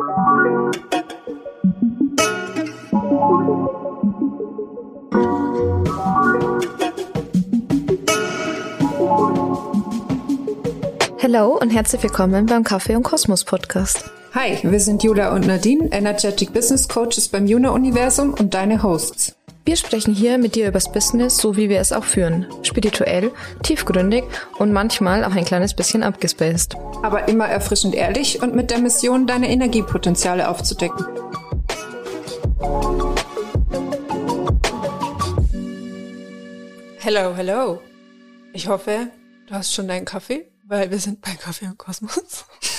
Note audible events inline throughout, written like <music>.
Hallo und herzlich willkommen beim Kaffee und Kosmos Podcast. Hi, wir sind Jula und Nadine, Energetic Business Coaches beim Juna Universum und deine Hosts. Wir sprechen hier mit dir übers Business, so wie wir es auch führen. Spirituell, tiefgründig und manchmal auch ein kleines bisschen abgespaced. Aber immer erfrischend ehrlich und mit der Mission, deine Energiepotenziale aufzudecken. Hello, hello. Ich hoffe, du hast schon deinen Kaffee weil wir sind bei Kaffee und Kosmos. <laughs>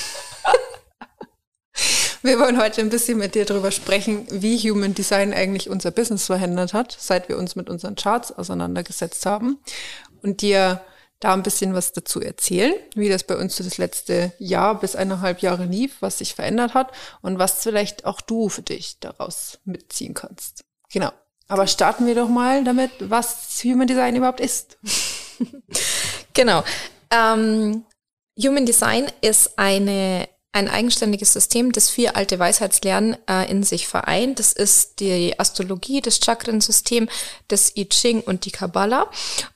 wir wollen heute ein bisschen mit dir darüber sprechen, wie Human Design eigentlich unser Business verändert hat, seit wir uns mit unseren Charts auseinandergesetzt haben und dir da ein bisschen was dazu erzählen, wie das bei uns so das letzte Jahr bis eineinhalb Jahre lief, was sich verändert hat und was vielleicht auch du für dich daraus mitziehen kannst. Genau. Aber starten wir doch mal damit, was Human Design überhaupt ist. <laughs> genau. Ähm, Human Design ist eine, ein eigenständiges System, das vier alte Weisheitslernen äh, in sich vereint. Das ist die Astrologie, das Chakrensystem, das I Ching und die Kabbalah.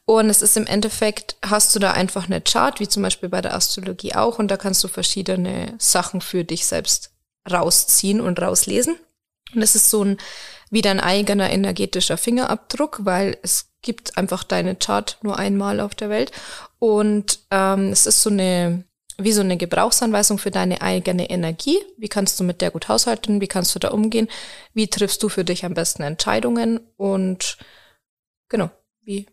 Und es ist im Endeffekt, hast du da einfach eine Chart, wie zum Beispiel bei der Astrologie auch, und da kannst du verschiedene Sachen für dich selbst rausziehen und rauslesen. Und es ist so ein wie dein eigener energetischer Fingerabdruck, weil es gibt einfach deine Chart nur einmal auf der Welt. Und ähm, es ist so eine, wie so eine Gebrauchsanweisung für deine eigene Energie. Wie kannst du mit der gut haushalten? Wie kannst du da umgehen? Wie triffst du für dich am besten Entscheidungen? Und genau, wie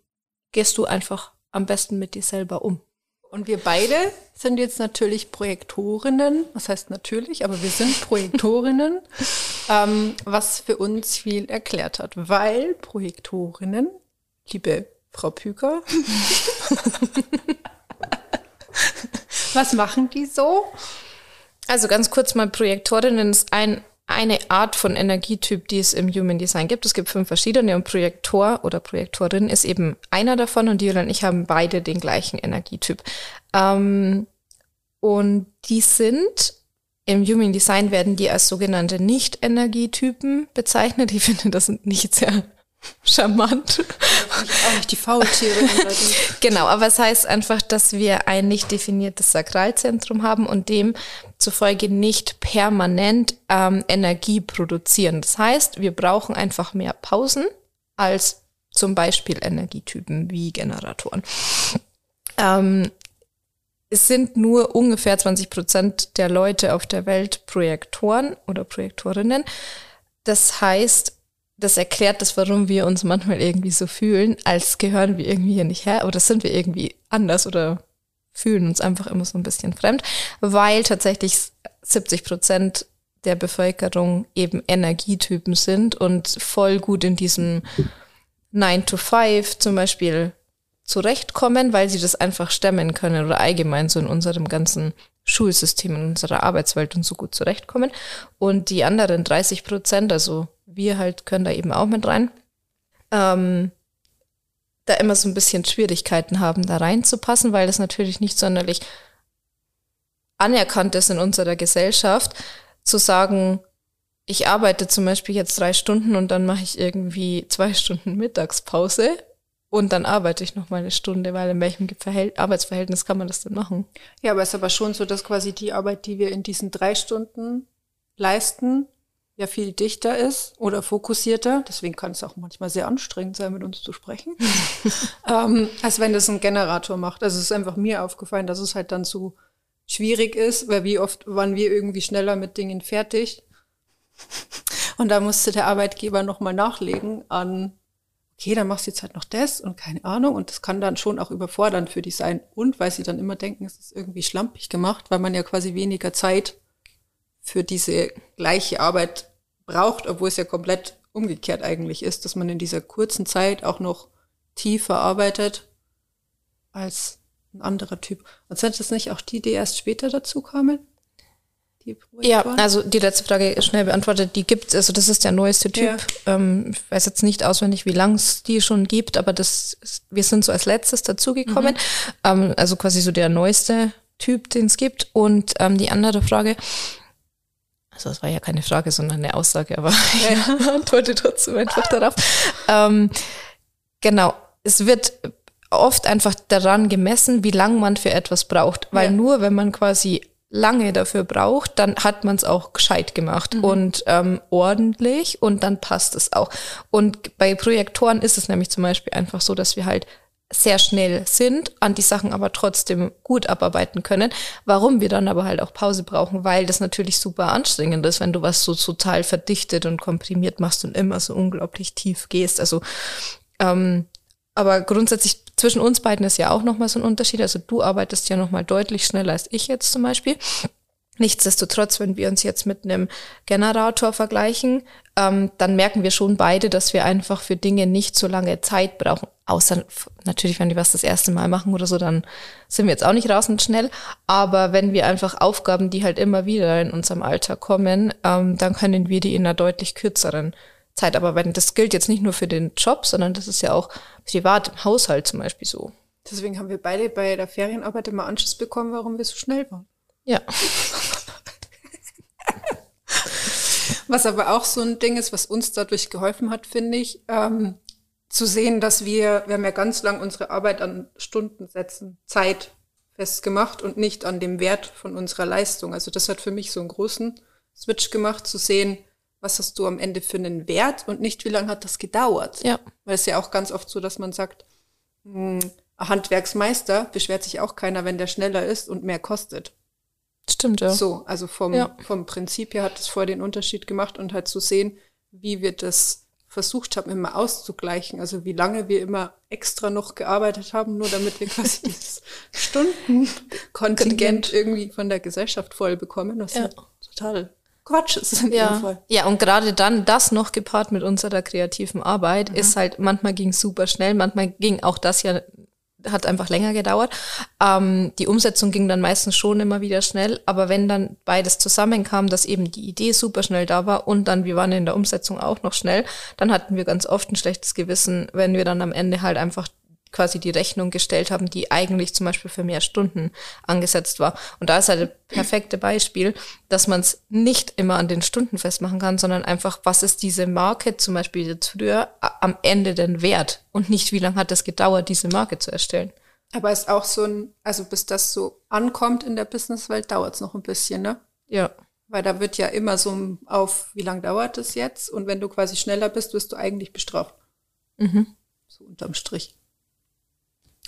gehst du einfach am besten mit dir selber um? Und wir beide sind jetzt natürlich Projektorinnen. Was heißt natürlich, aber wir sind Projektorinnen, <laughs> ähm, was für uns viel erklärt hat, weil Projektorinnen, liebe Frau Püker, <laughs> was machen die so? Also ganz kurz mal, Projektorinnen ist ein eine Art von Energietyp, die es im Human Design gibt. Es gibt fünf verschiedene und Projektor oder Projektorin ist eben einer davon und Julia und ich haben beide den gleichen Energietyp. Ähm, und die sind im Human Design werden die als sogenannte Nicht-Energietypen bezeichnet. Ich finde das nicht sehr charmant. Auch nicht die Faultiere. genau, aber es heißt einfach, dass wir ein nicht definiertes Sakralzentrum haben und demzufolge nicht permanent ähm, Energie produzieren. Das heißt, wir brauchen einfach mehr Pausen als zum Beispiel Energietypen wie Generatoren. Ähm, es sind nur ungefähr 20 Prozent der Leute auf der Welt Projektoren oder Projektorinnen. Das heißt, das erklärt das, warum wir uns manchmal irgendwie so fühlen, als gehören wir irgendwie hier nicht her, oder sind wir irgendwie anders oder fühlen uns einfach immer so ein bisschen fremd, weil tatsächlich 70 Prozent der Bevölkerung eben Energietypen sind und voll gut in diesem 9 to 5 zum Beispiel zurechtkommen, weil sie das einfach stemmen können oder allgemein so in unserem ganzen Schulsystem, in unserer Arbeitswelt und so gut zurechtkommen. Und die anderen 30 Prozent, also wir halt können da eben auch mit rein, ähm, da immer so ein bisschen Schwierigkeiten haben, da reinzupassen, weil das natürlich nicht sonderlich anerkannt ist in unserer Gesellschaft, zu sagen, ich arbeite zum Beispiel jetzt drei Stunden und dann mache ich irgendwie zwei Stunden Mittagspause und dann arbeite ich noch mal eine Stunde, weil in welchem Verhält Arbeitsverhältnis kann man das denn machen? Ja, aber es ist aber schon so, dass quasi die Arbeit, die wir in diesen drei Stunden leisten, ja viel dichter ist oder fokussierter. Deswegen kann es auch manchmal sehr anstrengend sein, mit uns zu sprechen, <laughs> ähm, als wenn das ein Generator macht. Also es ist einfach mir aufgefallen, dass es halt dann so schwierig ist, weil wie oft waren wir irgendwie schneller mit Dingen fertig. Und da musste der Arbeitgeber nochmal nachlegen an, okay, dann machst du jetzt halt noch das und keine Ahnung. Und das kann dann schon auch überfordernd für die sein. Und weil sie dann immer denken, es ist irgendwie schlampig gemacht, weil man ja quasi weniger Zeit für diese gleiche Arbeit braucht, obwohl es ja komplett umgekehrt eigentlich ist, dass man in dieser kurzen Zeit auch noch tiefer arbeitet als ein anderer Typ. Und sind das nicht auch die, die erst später dazu kamen? ja, also die letzte Frage ist schnell beantwortet. Die gibt also das ist der neueste Typ. Ja. Ähm, ich weiß jetzt nicht auswendig, wie lang es die schon gibt, aber das ist, wir sind so als letztes dazugekommen. Mhm. Ähm, also quasi so der neueste Typ, den es gibt. Und ähm, die andere Frage, also das war ja keine Frage, sondern eine Aussage, aber <laughs> ich <laughs> antworte trotzdem einfach darauf. Ähm, genau, es wird oft einfach daran gemessen, wie lang man für etwas braucht, weil ja. nur wenn man quasi lange dafür braucht, dann hat man es auch gescheit gemacht mhm. und ähm, ordentlich und dann passt es auch. Und bei Projektoren ist es nämlich zum Beispiel einfach so, dass wir halt sehr schnell sind, an die Sachen aber trotzdem gut abarbeiten können. Warum wir dann aber halt auch Pause brauchen, weil das natürlich super anstrengend ist, wenn du was so total verdichtet und komprimiert machst und immer so unglaublich tief gehst. Also ähm, aber grundsätzlich zwischen uns beiden ist ja auch nochmal so ein Unterschied. Also du arbeitest ja nochmal deutlich schneller als ich jetzt zum Beispiel. Nichtsdestotrotz, wenn wir uns jetzt mit einem Generator vergleichen, ähm, dann merken wir schon beide, dass wir einfach für Dinge nicht so lange Zeit brauchen. Außer natürlich, wenn wir was das erste Mal machen oder so, dann sind wir jetzt auch nicht rasend schnell. Aber wenn wir einfach Aufgaben, die halt immer wieder in unserem Alltag kommen, ähm, dann können wir die in einer deutlich kürzeren Zeit. Aber wenn das gilt jetzt nicht nur für den Job, sondern das ist ja auch privat im Haushalt zum Beispiel so. Deswegen haben wir beide bei der Ferienarbeit immer Anschluss bekommen, warum wir so schnell waren. Ja. was aber auch so ein Ding ist, was uns dadurch geholfen hat, finde ich, ähm, zu sehen, dass wir, wir haben ja ganz lang unsere Arbeit an Stundensätzen, Zeit festgemacht und nicht an dem Wert von unserer Leistung. Also das hat für mich so einen großen Switch gemacht, zu sehen, was hast du am Ende für einen Wert und nicht, wie lange hat das gedauert. Ja. Weil es ja auch ganz oft so, dass man sagt, mh, hm, Handwerksmeister beschwert sich auch keiner, wenn der schneller ist und mehr kostet. Stimmt, ja. So, also vom, ja. vom Prinzip her hat es vorher den Unterschied gemacht und halt zu sehen, wie wir das versucht haben, immer auszugleichen. Also wie lange wir immer extra noch gearbeitet haben, nur damit wir quasi <laughs> dieses Stundenkontingent irgendwie von der Gesellschaft voll bekommen. Das ja. ist total Quatsch ist in ja. Fall. Ja, und gerade dann das noch gepaart mit unserer kreativen Arbeit mhm. ist halt, manchmal ging super schnell, manchmal ging auch das ja, hat einfach länger gedauert. Ähm, die Umsetzung ging dann meistens schon immer wieder schnell, aber wenn dann beides zusammenkam, dass eben die Idee super schnell da war und dann wir waren in der Umsetzung auch noch schnell, dann hatten wir ganz oft ein schlechtes Gewissen, wenn wir dann am Ende halt einfach quasi die Rechnung gestellt haben, die eigentlich zum Beispiel für mehr Stunden angesetzt war. Und da ist halt ein perfekte Beispiel, dass man es nicht immer an den Stunden festmachen kann, sondern einfach, was ist diese Marke zum Beispiel jetzt früher am Ende denn wert und nicht, wie lange hat es gedauert, diese Marke zu erstellen. Aber ist auch so ein, also bis das so ankommt in der Businesswelt, dauert es noch ein bisschen, ne? Ja. Weil da wird ja immer so auf, wie lange dauert es jetzt? Und wenn du quasi schneller bist, wirst du eigentlich bestraft. Mhm. So unterm Strich.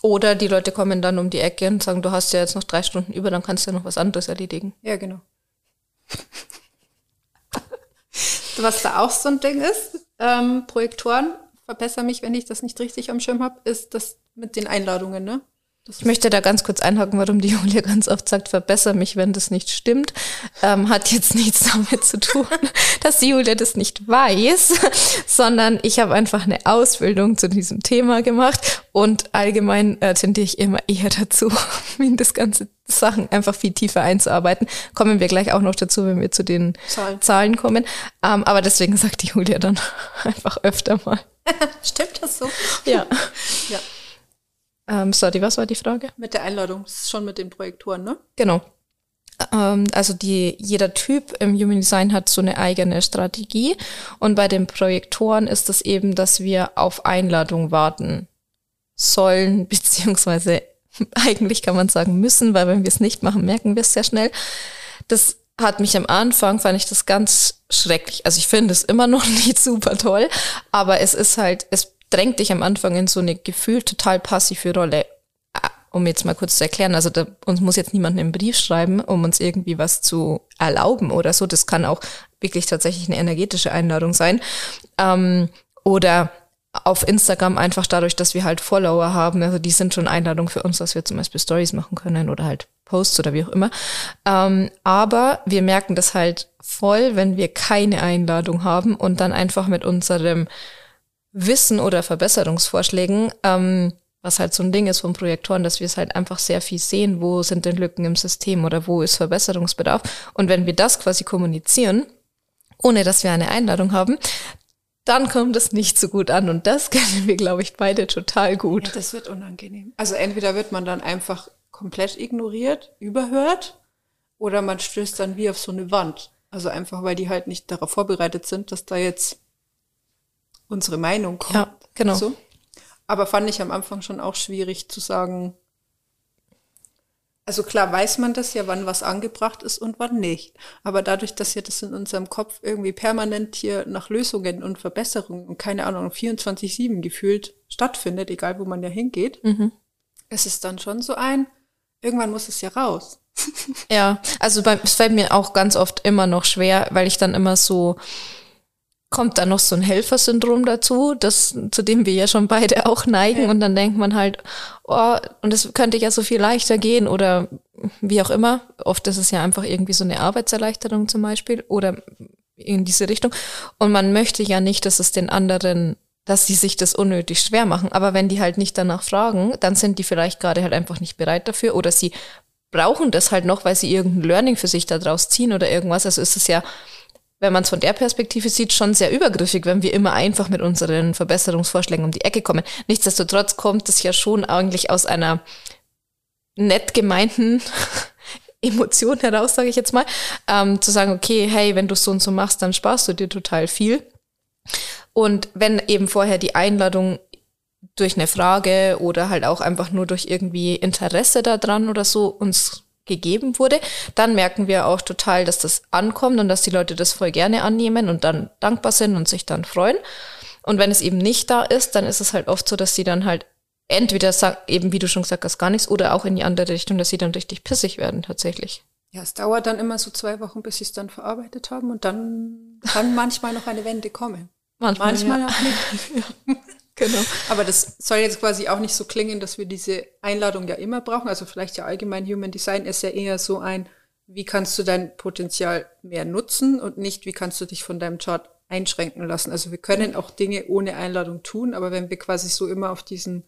Oder die Leute kommen dann um die Ecke und sagen, du hast ja jetzt noch drei Stunden über, dann kannst du ja noch was anderes erledigen. Ja, genau. was da auch so ein Ding ist, ähm, Projektoren, verbessere mich, wenn ich das nicht richtig am Schirm habe, ist das mit den Einladungen, ne? Ich möchte da ganz kurz einhaken, warum die <laughs> Julia ganz oft sagt, verbessere mich, wenn das nicht stimmt. Ähm, hat jetzt <laughs> nichts damit zu tun, <laughs> dass die Julia das nicht weiß, sondern ich habe einfach eine Ausbildung zu diesem Thema gemacht und allgemein äh, tendiere ich immer eher dazu, in das ganze Sachen einfach viel tiefer einzuarbeiten. Kommen wir gleich auch noch dazu, wenn wir zu den Zahlen, Zahlen kommen. Ähm, aber deswegen sagt die Julia dann einfach öfter mal. Stimmt das so? Ja. ja. Ähm, sorry, was war die Frage? Mit der Einladung, das ist schon mit den Projektoren, ne? Genau. Ähm, also die, jeder Typ im Human Design hat so eine eigene Strategie und bei den Projektoren ist es eben, dass wir auf Einladung warten sollen, <laughs> beziehungsweise eigentlich kann man sagen müssen, weil wenn wir es nicht machen, merken wir es sehr schnell. Das hat mich am Anfang, fand ich das ganz schrecklich. Also ich finde es immer noch <laughs> nicht super toll, aber es ist halt, es drängt dich am Anfang in so eine gefühlt total passive Rolle. Ah, um jetzt mal kurz zu erklären, also da, uns muss jetzt niemand einen Brief schreiben, um uns irgendwie was zu erlauben oder so. Das kann auch wirklich tatsächlich eine energetische Einladung sein. Ähm, oder auf Instagram einfach dadurch, dass wir halt Follower haben. Also die sind schon Einladung für uns, dass wir zum Beispiel Stories machen können oder halt Posts oder wie auch immer. Ähm, aber wir merken das halt voll, wenn wir keine Einladung haben und dann einfach mit unserem Wissen oder Verbesserungsvorschlägen, ähm, was halt so ein Ding ist von Projektoren, dass wir es halt einfach sehr viel sehen, wo sind denn Lücken im System oder wo ist Verbesserungsbedarf. Und wenn wir das quasi kommunizieren, ohne dass wir eine Einladung haben, dann kommt es nicht so gut an. Und das <laughs> kennen wir, glaube ich, beide total gut. Ja, das wird unangenehm. Also entweder wird man dann einfach komplett ignoriert, überhört, oder man stößt dann wie auf so eine Wand. Also einfach, weil die halt nicht darauf vorbereitet sind, dass da jetzt unsere Meinung kommt. Ja, genau. So. Aber fand ich am Anfang schon auch schwierig zu sagen, also klar weiß man das ja, wann was angebracht ist und wann nicht. Aber dadurch, dass ja das in unserem Kopf irgendwie permanent hier nach Lösungen und Verbesserungen und keine Ahnung, 24-7 gefühlt stattfindet, egal wo man ja hingeht, mhm. es ist dann schon so ein, irgendwann muss es ja raus. ja, also bei, es fällt mir auch ganz oft immer noch schwer, weil ich dann immer so, kommt dann noch so ein Helfersyndrom dazu, das, zu dem wir ja schon beide auch neigen. Ja. Und dann denkt man halt, oh, und es könnte ja so viel leichter gehen oder wie auch immer. Oft ist es ja einfach irgendwie so eine Arbeitserleichterung zum Beispiel oder in diese Richtung. Und man möchte ja nicht, dass es den anderen, dass die sich das unnötig schwer machen. Aber wenn die halt nicht danach fragen, dann sind die vielleicht gerade halt einfach nicht bereit dafür oder sie brauchen das halt noch, weil sie irgendein Learning für sich daraus ziehen oder irgendwas. Also ist es ja, wenn man es von der Perspektive sieht, schon sehr übergriffig, wenn wir immer einfach mit unseren Verbesserungsvorschlägen um die Ecke kommen. Nichtsdestotrotz kommt es ja schon eigentlich aus einer nett gemeinten <laughs> Emotion heraus, sage ich jetzt mal, ähm, zu sagen, okay, hey, wenn du so und so machst, dann sparst du dir total viel. Und wenn eben vorher die Einladung durch eine Frage oder halt auch einfach nur durch irgendwie Interesse daran oder so uns gegeben wurde, dann merken wir auch total, dass das ankommt und dass die Leute das voll gerne annehmen und dann dankbar sind und sich dann freuen. Und wenn es eben nicht da ist, dann ist es halt oft so, dass sie dann halt entweder sagen, eben wie du schon gesagt hast, gar nichts oder auch in die andere Richtung, dass sie dann richtig pissig werden tatsächlich. Ja, es dauert dann immer so zwei Wochen, bis sie es dann verarbeitet haben und dann kann manchmal noch eine Wende kommen. Manchmal, manchmal ja. auch nicht. <laughs> Genau. Aber das soll jetzt quasi auch nicht so klingen, dass wir diese Einladung ja immer brauchen. Also vielleicht ja allgemein Human Design ist ja eher so ein, wie kannst du dein Potenzial mehr nutzen und nicht, wie kannst du dich von deinem Chart einschränken lassen. Also wir können auch Dinge ohne Einladung tun, aber wenn wir quasi so immer auf diesen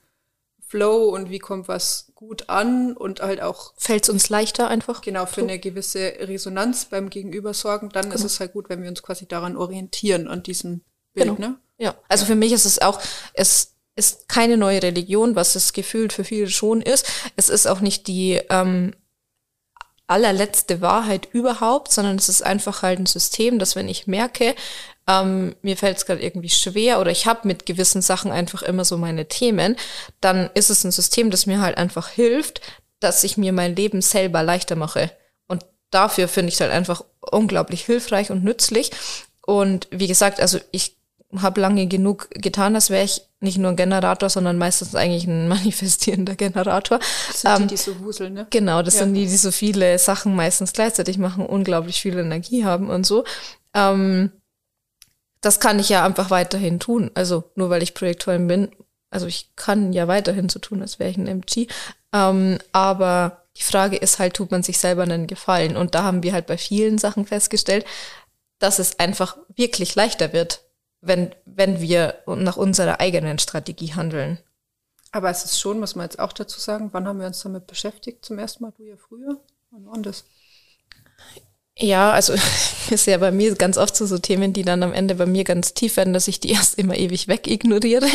Flow und wie kommt was gut an und halt auch fällt es uns leichter einfach genau für eine gewisse Resonanz beim Gegenüber sorgen, dann genau. ist es halt gut, wenn wir uns quasi daran orientieren an diesem Bild, genau. ne? Ja, also für mich ist es auch, es ist keine neue Religion, was es gefühlt für viele schon ist. Es ist auch nicht die ähm, allerletzte Wahrheit überhaupt, sondern es ist einfach halt ein System, dass wenn ich merke, ähm, mir fällt es gerade irgendwie schwer oder ich habe mit gewissen Sachen einfach immer so meine Themen, dann ist es ein System, das mir halt einfach hilft, dass ich mir mein Leben selber leichter mache. Und dafür finde ich es halt einfach unglaublich hilfreich und nützlich. Und wie gesagt, also ich habe lange genug getan, als wäre ich nicht nur ein Generator, sondern meistens eigentlich ein <laughs> manifestierender Generator. Das sind ähm, die, die so wuseln, ne? Genau, das ja. sind die, die so viele Sachen meistens gleichzeitig machen, unglaublich viel Energie haben und so. Ähm, das kann ich ja einfach weiterhin tun. Also nur weil ich Projektorin bin, also ich kann ja weiterhin so tun, als wäre ich ein MG. Ähm, aber die Frage ist halt, tut man sich selber einen Gefallen? Und da haben wir halt bei vielen Sachen festgestellt, dass es einfach wirklich leichter wird, wenn, wenn wir nach unserer eigenen Strategie handeln. Aber es ist schon, muss man jetzt auch dazu sagen, wann haben wir uns damit beschäftigt? Zum ersten Mal, du ja früher? Wann war das? Ja, also <laughs> ist ja bei mir ganz oft so, so Themen, die dann am Ende bei mir ganz tief werden, dass ich die erst immer ewig weg ignoriere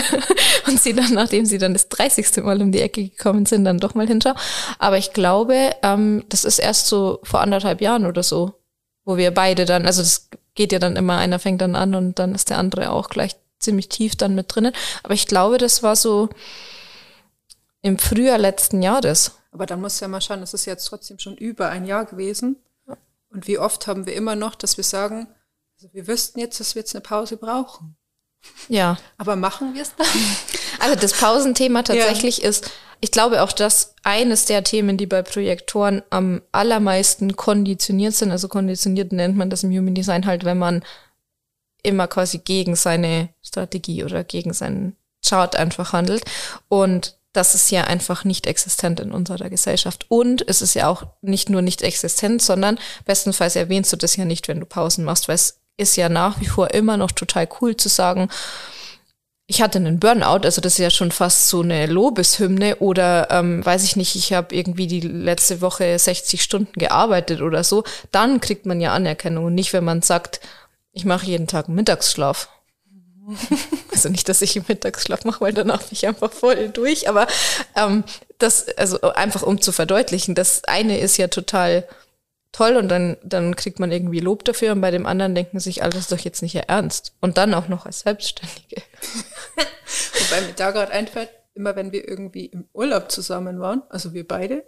<laughs> und sie dann, nachdem sie dann das 30. Mal um die Ecke gekommen sind, dann doch mal hinschaue. Aber ich glaube, ähm, das ist erst so vor anderthalb Jahren oder so, wo wir beide dann, also das geht ja dann immer, einer fängt dann an und dann ist der andere auch gleich ziemlich tief dann mit drinnen. Aber ich glaube, das war so im Frühjahr letzten Jahres. Aber dann muss ja mal schauen, es ist jetzt trotzdem schon über ein Jahr gewesen. Und wie oft haben wir immer noch, dass wir sagen, also wir wüssten jetzt, dass wir jetzt eine Pause brauchen. Ja. Aber machen wir es dann? <laughs> Also das Pausenthema tatsächlich ja. ist, ich glaube auch, dass eines der Themen, die bei Projektoren am allermeisten konditioniert sind, also konditioniert nennt man das im Human Design halt, wenn man immer quasi gegen seine Strategie oder gegen seinen Chart einfach handelt. Und das ist ja einfach nicht existent in unserer Gesellschaft. Und es ist ja auch nicht nur nicht existent, sondern bestenfalls erwähnst du das ja nicht, wenn du Pausen machst, weil es ist ja nach wie vor immer noch total cool zu sagen, ich hatte einen Burnout, also das ist ja schon fast so eine Lobeshymne oder ähm, weiß ich nicht, ich habe irgendwie die letzte Woche 60 Stunden gearbeitet oder so, dann kriegt man ja Anerkennung und nicht, wenn man sagt, ich mache jeden Tag einen Mittagsschlaf. <laughs> also nicht, dass ich einen Mittagsschlaf mache, weil danach bin ich einfach voll durch, aber ähm, das, also einfach um zu verdeutlichen, das eine ist ja total toll und dann, dann kriegt man irgendwie Lob dafür und bei dem anderen denken sich, alles ist doch jetzt nicht ihr Ernst. Und dann auch noch als Selbstständige. <laughs> Wobei mir da gerade einfällt, immer wenn wir irgendwie im Urlaub zusammen waren, also wir beide,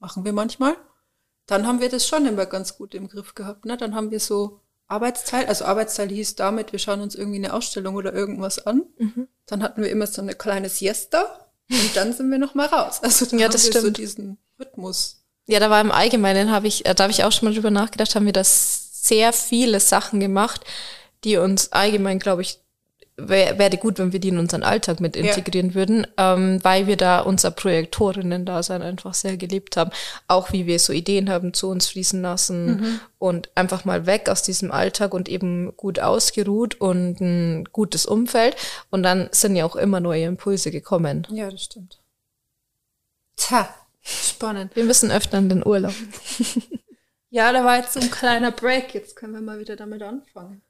machen wir manchmal, dann haben wir das schon immer ganz gut im Griff gehabt. Ne? Dann haben wir so Arbeitsteil, also Arbeitsteil hieß damit, wir schauen uns irgendwie eine Ausstellung oder irgendwas an. Mhm. Dann hatten wir immer so eine kleine Siesta und dann sind wir noch mal raus. Also dann ja, das haben wir stimmt. so diesen Rhythmus. Ja, da war im Allgemeinen, habe ich, äh, da habe ich auch schon mal drüber nachgedacht, haben wir das sehr viele Sachen gemacht, die uns allgemein, glaube ich, wäre wär gut, wenn wir die in unseren Alltag mit integrieren ja. würden, ähm, weil wir da unser Projektorinnen-Dasein einfach sehr gelebt haben. Auch wie wir so Ideen haben zu uns fließen lassen mhm. und einfach mal weg aus diesem Alltag und eben gut ausgeruht und ein gutes Umfeld. Und dann sind ja auch immer neue Impulse gekommen. Ja, das stimmt. Tja, spannend. Wir müssen öfter in den Urlaub. <laughs> ja, da war jetzt so ein kleiner Break. Jetzt können wir mal wieder damit anfangen.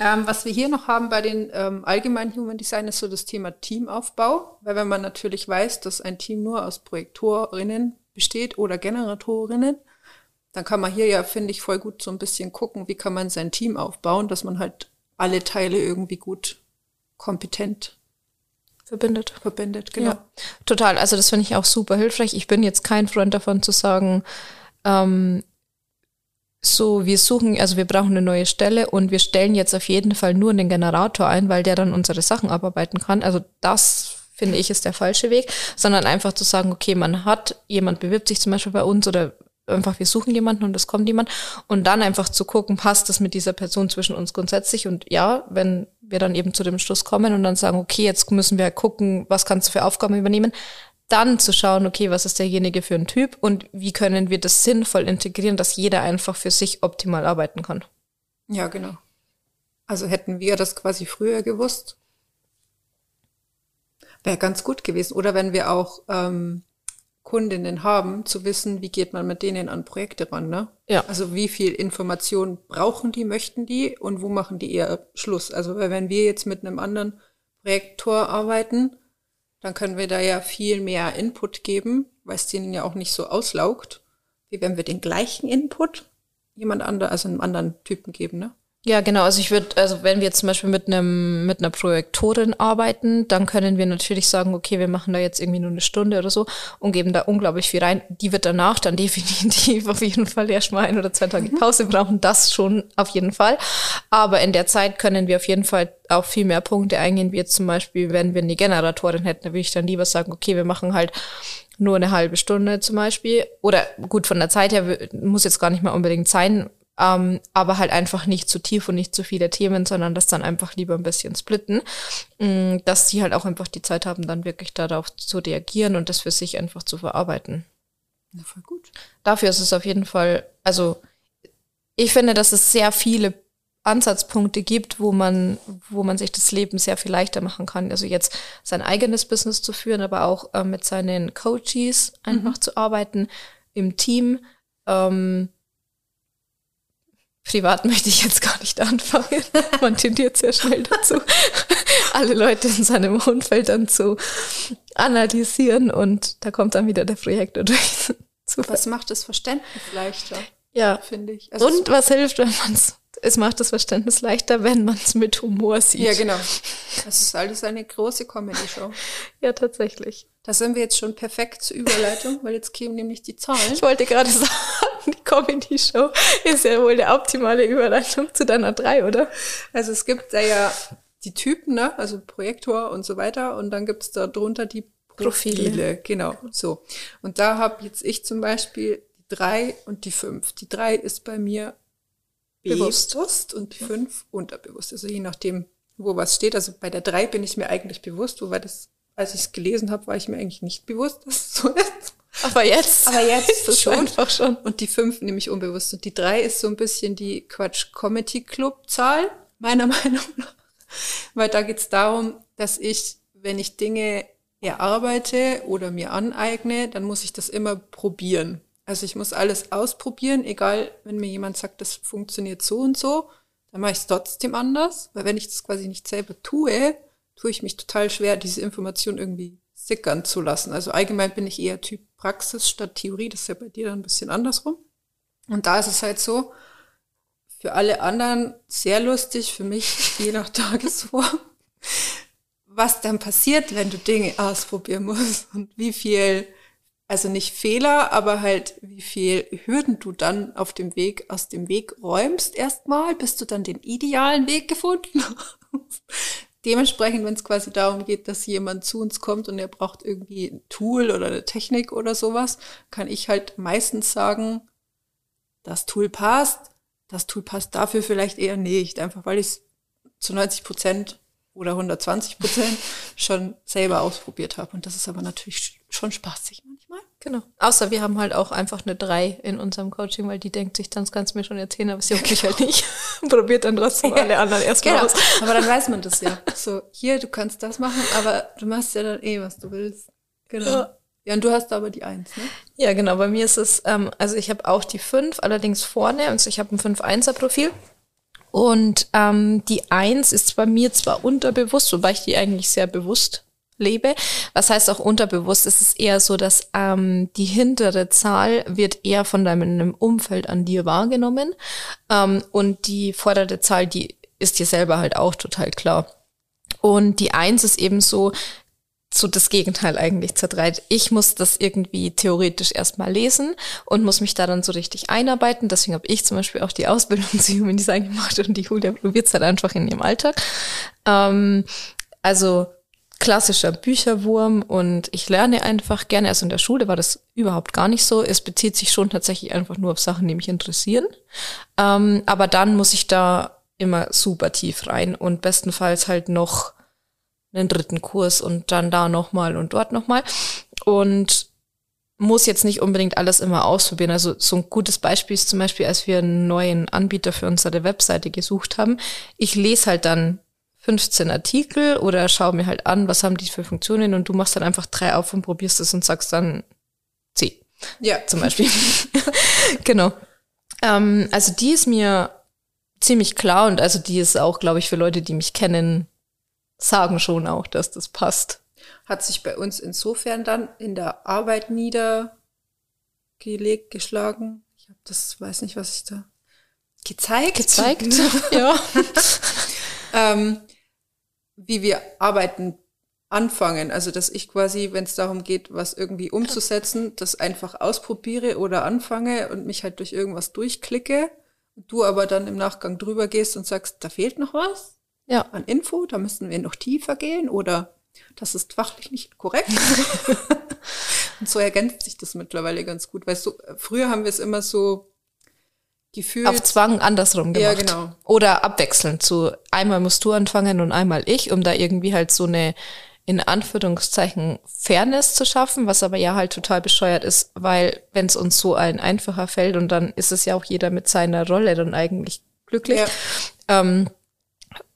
Ähm, was wir hier noch haben bei den ähm, allgemeinen Human Design ist so das Thema Teamaufbau, weil wenn man natürlich weiß, dass ein Team nur aus Projektorinnen besteht oder Generatorinnen, dann kann man hier ja, finde ich, voll gut so ein bisschen gucken, wie kann man sein Team aufbauen, dass man halt alle Teile irgendwie gut kompetent verbindet. Verbindet, genau. Ja, total. Also das finde ich auch super hilfreich. Ich bin jetzt kein Freund davon zu sagen, ähm, so, wir suchen, also wir brauchen eine neue Stelle und wir stellen jetzt auf jeden Fall nur einen Generator ein, weil der dann unsere Sachen abarbeiten kann. Also das finde ich ist der falsche Weg, sondern einfach zu sagen, okay, man hat, jemand bewirbt sich zum Beispiel bei uns oder einfach wir suchen jemanden und es kommt jemand und dann einfach zu gucken, passt das mit dieser Person zwischen uns grundsätzlich und ja, wenn wir dann eben zu dem Schluss kommen und dann sagen, okay, jetzt müssen wir gucken, was kannst du für Aufgaben übernehmen, dann zu schauen, okay, was ist derjenige für ein Typ und wie können wir das sinnvoll integrieren, dass jeder einfach für sich optimal arbeiten kann. Ja, genau. Also hätten wir das quasi früher gewusst, wäre ganz gut gewesen. Oder wenn wir auch ähm, Kundinnen haben, zu wissen, wie geht man mit denen an Projekte ran, ne? Ja. Also wie viel Information brauchen die, möchten die und wo machen die eher Schluss? Also wenn wir jetzt mit einem anderen Projektor arbeiten, dann können wir da ja viel mehr Input geben, weil es denen ja auch nicht so auslaugt, wie wenn wir den gleichen Input jemand anderem, also einem anderen Typen geben, ne? Ja, genau. Also ich würde, also wenn wir jetzt zum Beispiel mit einem mit einer Projektorin arbeiten, dann können wir natürlich sagen, okay, wir machen da jetzt irgendwie nur eine Stunde oder so und geben da unglaublich viel rein. Die wird danach dann <laughs> definitiv auf jeden Fall erstmal ein oder zwei Tage mhm. Pause brauchen. Das schon auf jeden Fall. Aber in der Zeit können wir auf jeden Fall auch viel mehr Punkte eingehen, wie jetzt zum Beispiel, wenn wir eine Generatorin hätten, da würde ich dann lieber sagen, okay, wir machen halt nur eine halbe Stunde zum Beispiel. Oder gut, von der Zeit her muss jetzt gar nicht mal unbedingt sein, ähm, aber halt einfach nicht zu tief und nicht zu viele Themen, sondern das dann einfach lieber ein bisschen splitten, mm, dass die halt auch einfach die Zeit haben, dann wirklich darauf zu reagieren und das für sich einfach zu verarbeiten. Na, voll gut. Dafür ist es auf jeden Fall, also ich finde, dass es sehr viele Ansatzpunkte gibt, wo man, wo man sich das Leben sehr viel leichter machen kann. Also jetzt sein eigenes Business zu führen, aber auch äh, mit seinen Coaches einfach mhm. zu arbeiten, im Team. Ähm, Privat möchte ich jetzt gar nicht anfangen. Man tendiert sehr schnell dazu, alle Leute in seinem Umfeld dann zu analysieren und da kommt dann wieder der Projektor durch. Was macht das Verständnis leichter? Ja, finde ich. Also und was hilft, wenn man es es macht das Verständnis leichter, wenn man es mit Humor sieht. Ja, genau. Das ist alles eine große Comedy-Show. ja, tatsächlich. Da sind wir jetzt schon perfekt zur Überleitung, weil jetzt kämen nämlich die Zahlen. Ich wollte gerade <laughs> sagen, die Comedy-Show ist ja wohl der optimale Überleitung zu deiner drei, oder? Also es gibt da ja die Typen, ne? also Projektor und so weiter. Und dann gibt es da drunter die Profile. Profile. Genau, so. Und da habe jetzt ich zum Beispiel die drei und die fünf. Die drei ist bei mir bewusst, bewusst und die fünf unterbewusst. Also je nachdem, wo was steht. Also bei der drei bin ich mir eigentlich bewusst, wobei das, als ich es gelesen habe, war ich mir eigentlich nicht bewusst, dass es so ist. Aber jetzt. Aber jetzt ist <laughs> schon. einfach schon. Und die fünf nämlich unbewusst. Und die drei ist so ein bisschen die Quatsch-Comedy-Club-Zahl, meiner <laughs> Meinung nach. Weil da geht's darum, dass ich, wenn ich Dinge erarbeite oder mir aneigne, dann muss ich das immer probieren. Also ich muss alles ausprobieren, egal wenn mir jemand sagt, das funktioniert so und so, dann mache ich es trotzdem anders, weil wenn ich das quasi nicht selber tue, tue ich mich total schwer, diese Information irgendwie sickern zu lassen. Also allgemein bin ich eher Typ Praxis statt Theorie, das ist ja bei dir dann ein bisschen andersrum. Und da ist es halt so, für alle anderen sehr lustig, für mich <laughs> je nach Tagesform, was dann passiert, wenn du Dinge ausprobieren musst und wie viel, also nicht Fehler, aber halt wie viel Hürden du dann auf dem Weg aus dem Weg räumst erstmal, bis du dann den idealen Weg gefunden <laughs> hast. Dementsprechend, wenn es quasi darum geht, dass jemand zu uns kommt und er braucht irgendwie ein Tool oder eine Technik oder sowas, kann ich halt meistens sagen, das Tool passt, das Tool passt dafür vielleicht eher nicht, einfach weil ich es zu 90 Prozent oder 120 Prozent <laughs> schon selber ausprobiert habe. Und das ist aber natürlich schon spaßig manchmal. Genau. Außer wir haben halt auch einfach eine 3 in unserem Coaching, weil die denkt sich, dann kannst du mir schon erzählen, aber sie <laughs> juckt mich halt nicht. <laughs> Probiert dann trotzdem alle anderen erstmal Genau. aus. Aber dann weiß man das ja. So, hier, du kannst das machen, aber du machst ja dann eh, was du willst. Genau. Ja. Ja, und du hast aber die Eins, ne? Ja, genau. Bei mir ist es, ähm, also ich habe auch die 5, allerdings vorne, also ich habe ein 5-1er-Profil. Und ähm, die 1 ist bei mir zwar unterbewusst, wobei ich die eigentlich sehr bewusst lebe. Was heißt auch unterbewusst? Es ist eher so, dass ähm, die hintere Zahl wird eher von deinem Umfeld an dir wahrgenommen. Ähm, und die vordere Zahl, die ist dir selber halt auch total klar. Und die Eins ist eben so, so das Gegenteil eigentlich zertreibt. Ich muss das irgendwie theoretisch erstmal lesen und muss mich da dann so richtig einarbeiten. Deswegen habe ich zum Beispiel auch die Ausbildung zu Human Design gemacht und die Julia probiert es halt einfach in ihrem Alltag. Ähm, also klassischer Bücherwurm und ich lerne einfach gerne. Also in der Schule war das überhaupt gar nicht so. Es bezieht sich schon tatsächlich einfach nur auf Sachen, die mich interessieren. Ähm, aber dann muss ich da immer super tief rein und bestenfalls halt noch einen dritten Kurs und dann da nochmal und dort nochmal. Und muss jetzt nicht unbedingt alles immer ausprobieren. Also so ein gutes Beispiel ist zum Beispiel, als wir einen neuen Anbieter für unsere Webseite gesucht haben. Ich lese halt dann 15 Artikel oder schaue mir halt an, was haben die für Funktionen und du machst dann einfach drei auf und probierst es und sagst dann C Ja. zum Beispiel. <laughs> genau. Ähm, also die ist mir ziemlich klar und also die ist auch, glaube ich, für Leute, die mich kennen, sagen schon auch, dass das passt. Hat sich bei uns insofern dann in der Arbeit niedergelegt, geschlagen. Ich habe das, weiß nicht, was ich da gezeigt. Gezeigt? <laughs> ja. <laughs> ähm, wie wir arbeiten anfangen. Also, dass ich quasi, wenn es darum geht, was irgendwie umzusetzen, das einfach ausprobiere oder anfange und mich halt durch irgendwas durchklicke. Und du aber dann im Nachgang drüber gehst und sagst, da fehlt noch was Ja. an Info, da müssen wir noch tiefer gehen oder das ist fachlich nicht korrekt. <laughs> und so ergänzt sich das mittlerweile ganz gut. Weißt du, früher haben wir es immer so gefühlt. Auf Zwang andersrum Ja, gemacht. genau. Oder abwechselnd zu einmal musst du anfangen und einmal ich, um da irgendwie halt so eine in Anführungszeichen Fairness zu schaffen, was aber ja halt total bescheuert ist, weil wenn es uns so ein einfacher fällt und dann ist es ja auch jeder mit seiner Rolle dann eigentlich glücklich. Ja. Ähm,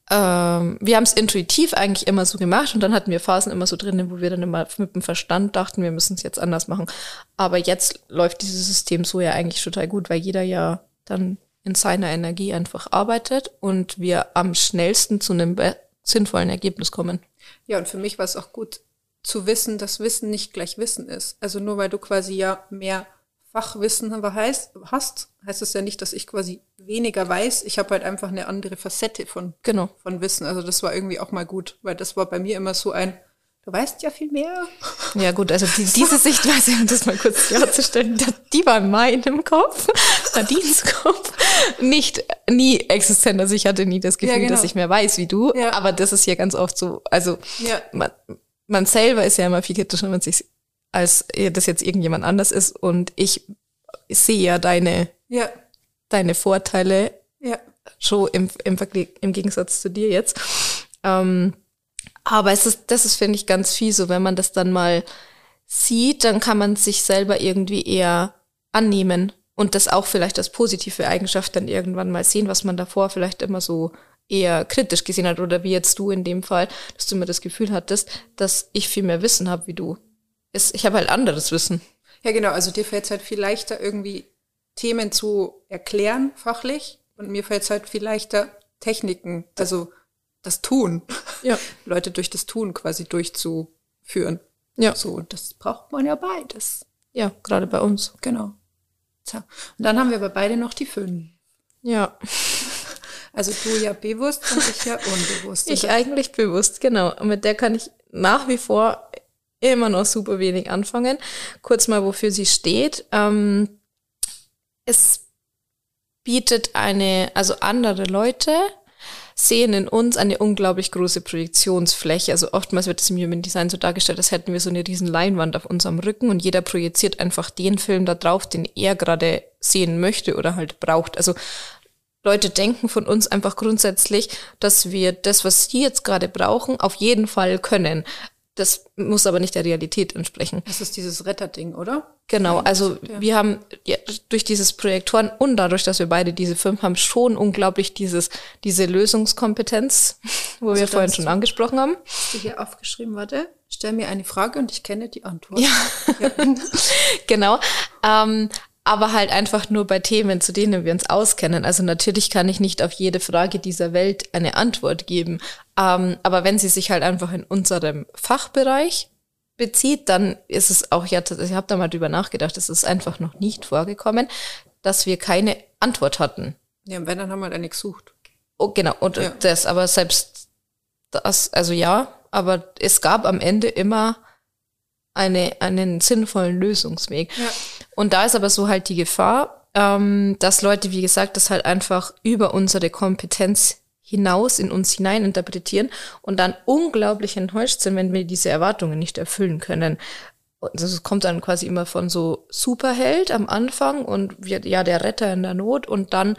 ähm, wir haben es intuitiv eigentlich immer so gemacht und dann hatten wir Phasen immer so drinnen, wo wir dann immer mit dem Verstand dachten, wir müssen es jetzt anders machen. Aber jetzt läuft dieses System so ja eigentlich total gut, weil jeder ja dann in seiner Energie einfach arbeitet und wir am schnellsten zu einem sinnvollen Ergebnis kommen. Ja, und für mich war es auch gut zu wissen, dass Wissen nicht gleich Wissen ist. Also nur weil du quasi ja mehr Fachwissen heißt, hast, heißt es ja nicht, dass ich quasi weniger weiß. Ich habe halt einfach eine andere Facette von, Genau. von Wissen. Also das war irgendwie auch mal gut, weil das war bei mir immer so ein, du weißt ja viel mehr. <laughs> Ja gut, also die, diese Sichtweise, um das mal kurz klarzustellen, die war in meinem Kopf, Nadines Kopf, nicht nie existent. Also ich hatte nie das Gefühl, Ja, genau. dass ich mehr weiß wie du, Ja. aber das ist ja ganz oft so, also Ja. man, man selber ist ja immer viel kritischer, wenn man sich als das jetzt irgendjemand anders ist und ich sehe ja deine, Ja, deine Vorteile ja. schon im, im, im Gegensatz zu dir jetzt. Ähm, aber es ist, das ist, finde ich, ganz viel so, wenn man das dann mal sieht, dann kann man sich selber irgendwie eher annehmen und das auch vielleicht als positive Eigenschaft dann irgendwann mal sehen, was man davor vielleicht immer so eher kritisch gesehen hat oder wie jetzt du in dem Fall, dass du immer das Gefühl hattest, dass ich viel mehr Wissen habe wie du. Es, ich habe halt anderes Wissen. Ja, genau. Also dir fällt es halt viel leichter, irgendwie Themen zu erklären, fachlich. Und mir fällt es halt viel leichter, Techniken, also das Tun, Ja. <laughs> Leute durch das Tun quasi durchzuführen. Ja. So, und das braucht man ja beides. Ja, gerade bei uns. Genau. So. Und dann haben wir aber beide noch die fünf. Ja. <laughs> Also du ja bewusst und ich ja unbewusst. Ich eigentlich bewusst, genau. Und mit der kann ich nach wie vor immer noch super wenig anfangen. Kurz mal, wofür sie steht. Ähm, es bietet eine, also andere Leute sehen in uns eine unglaublich große Projektionsfläche. Also oftmals wird es im Human Design so dargestellt, als hätten wir so eine riesen Leinwand auf unserem Rücken und jeder projiziert einfach den Film da drauf, den er gerade sehen möchte oder halt braucht. Also Leute denken von uns einfach grundsätzlich, dass wir das, was sie jetzt gerade brauchen, auf jeden Fall können. Das muss aber nicht der Realität entsprechen. Das ist dieses Retterding, oder? Genau, also ja. wir haben ja, durch dieses Projektoren und dadurch, dass wir beide diese fünf haben, schon unglaublich dieses, diese Lösungskompetenz, wo also wir vorhin schon angesprochen haben. Hast du hier aufgeschrieben, warte, stell mir eine Frage und ich kenne die Antwort. Ja, ja. <laughs> genau. Ähm, aber halt einfach nur bei Themen, zu denen wir uns auskennen. Also natürlich kann ich nicht auf jede Frage dieser Welt eine Antwort geben. Ähm, aber wenn sie sich halt einfach in unserem Fachbereich bezieht, dann ist es auch, ja, ich habe da mal drüber nachgedacht, es ist einfach noch nicht vorgekommen, dass wir keine Antwort hatten. Ja, und wenn, dann haben wir eine gesucht. Oh, genau, und ja. das, aber selbst das, also ja, aber es gab am Ende immer eine, einen sinnvollen Lösungsweg. Ja. Und da ist aber so halt die Gefahr, ähm, dass Leute, wie gesagt, das halt einfach über unsere Kompetenz hinaus in uns hinein interpretieren und dann unglaublich enttäuscht sind, wenn wir diese Erwartungen nicht erfüllen können. Es kommt dann quasi immer von so Superheld am Anfang und wir, ja, der Retter in der Not und dann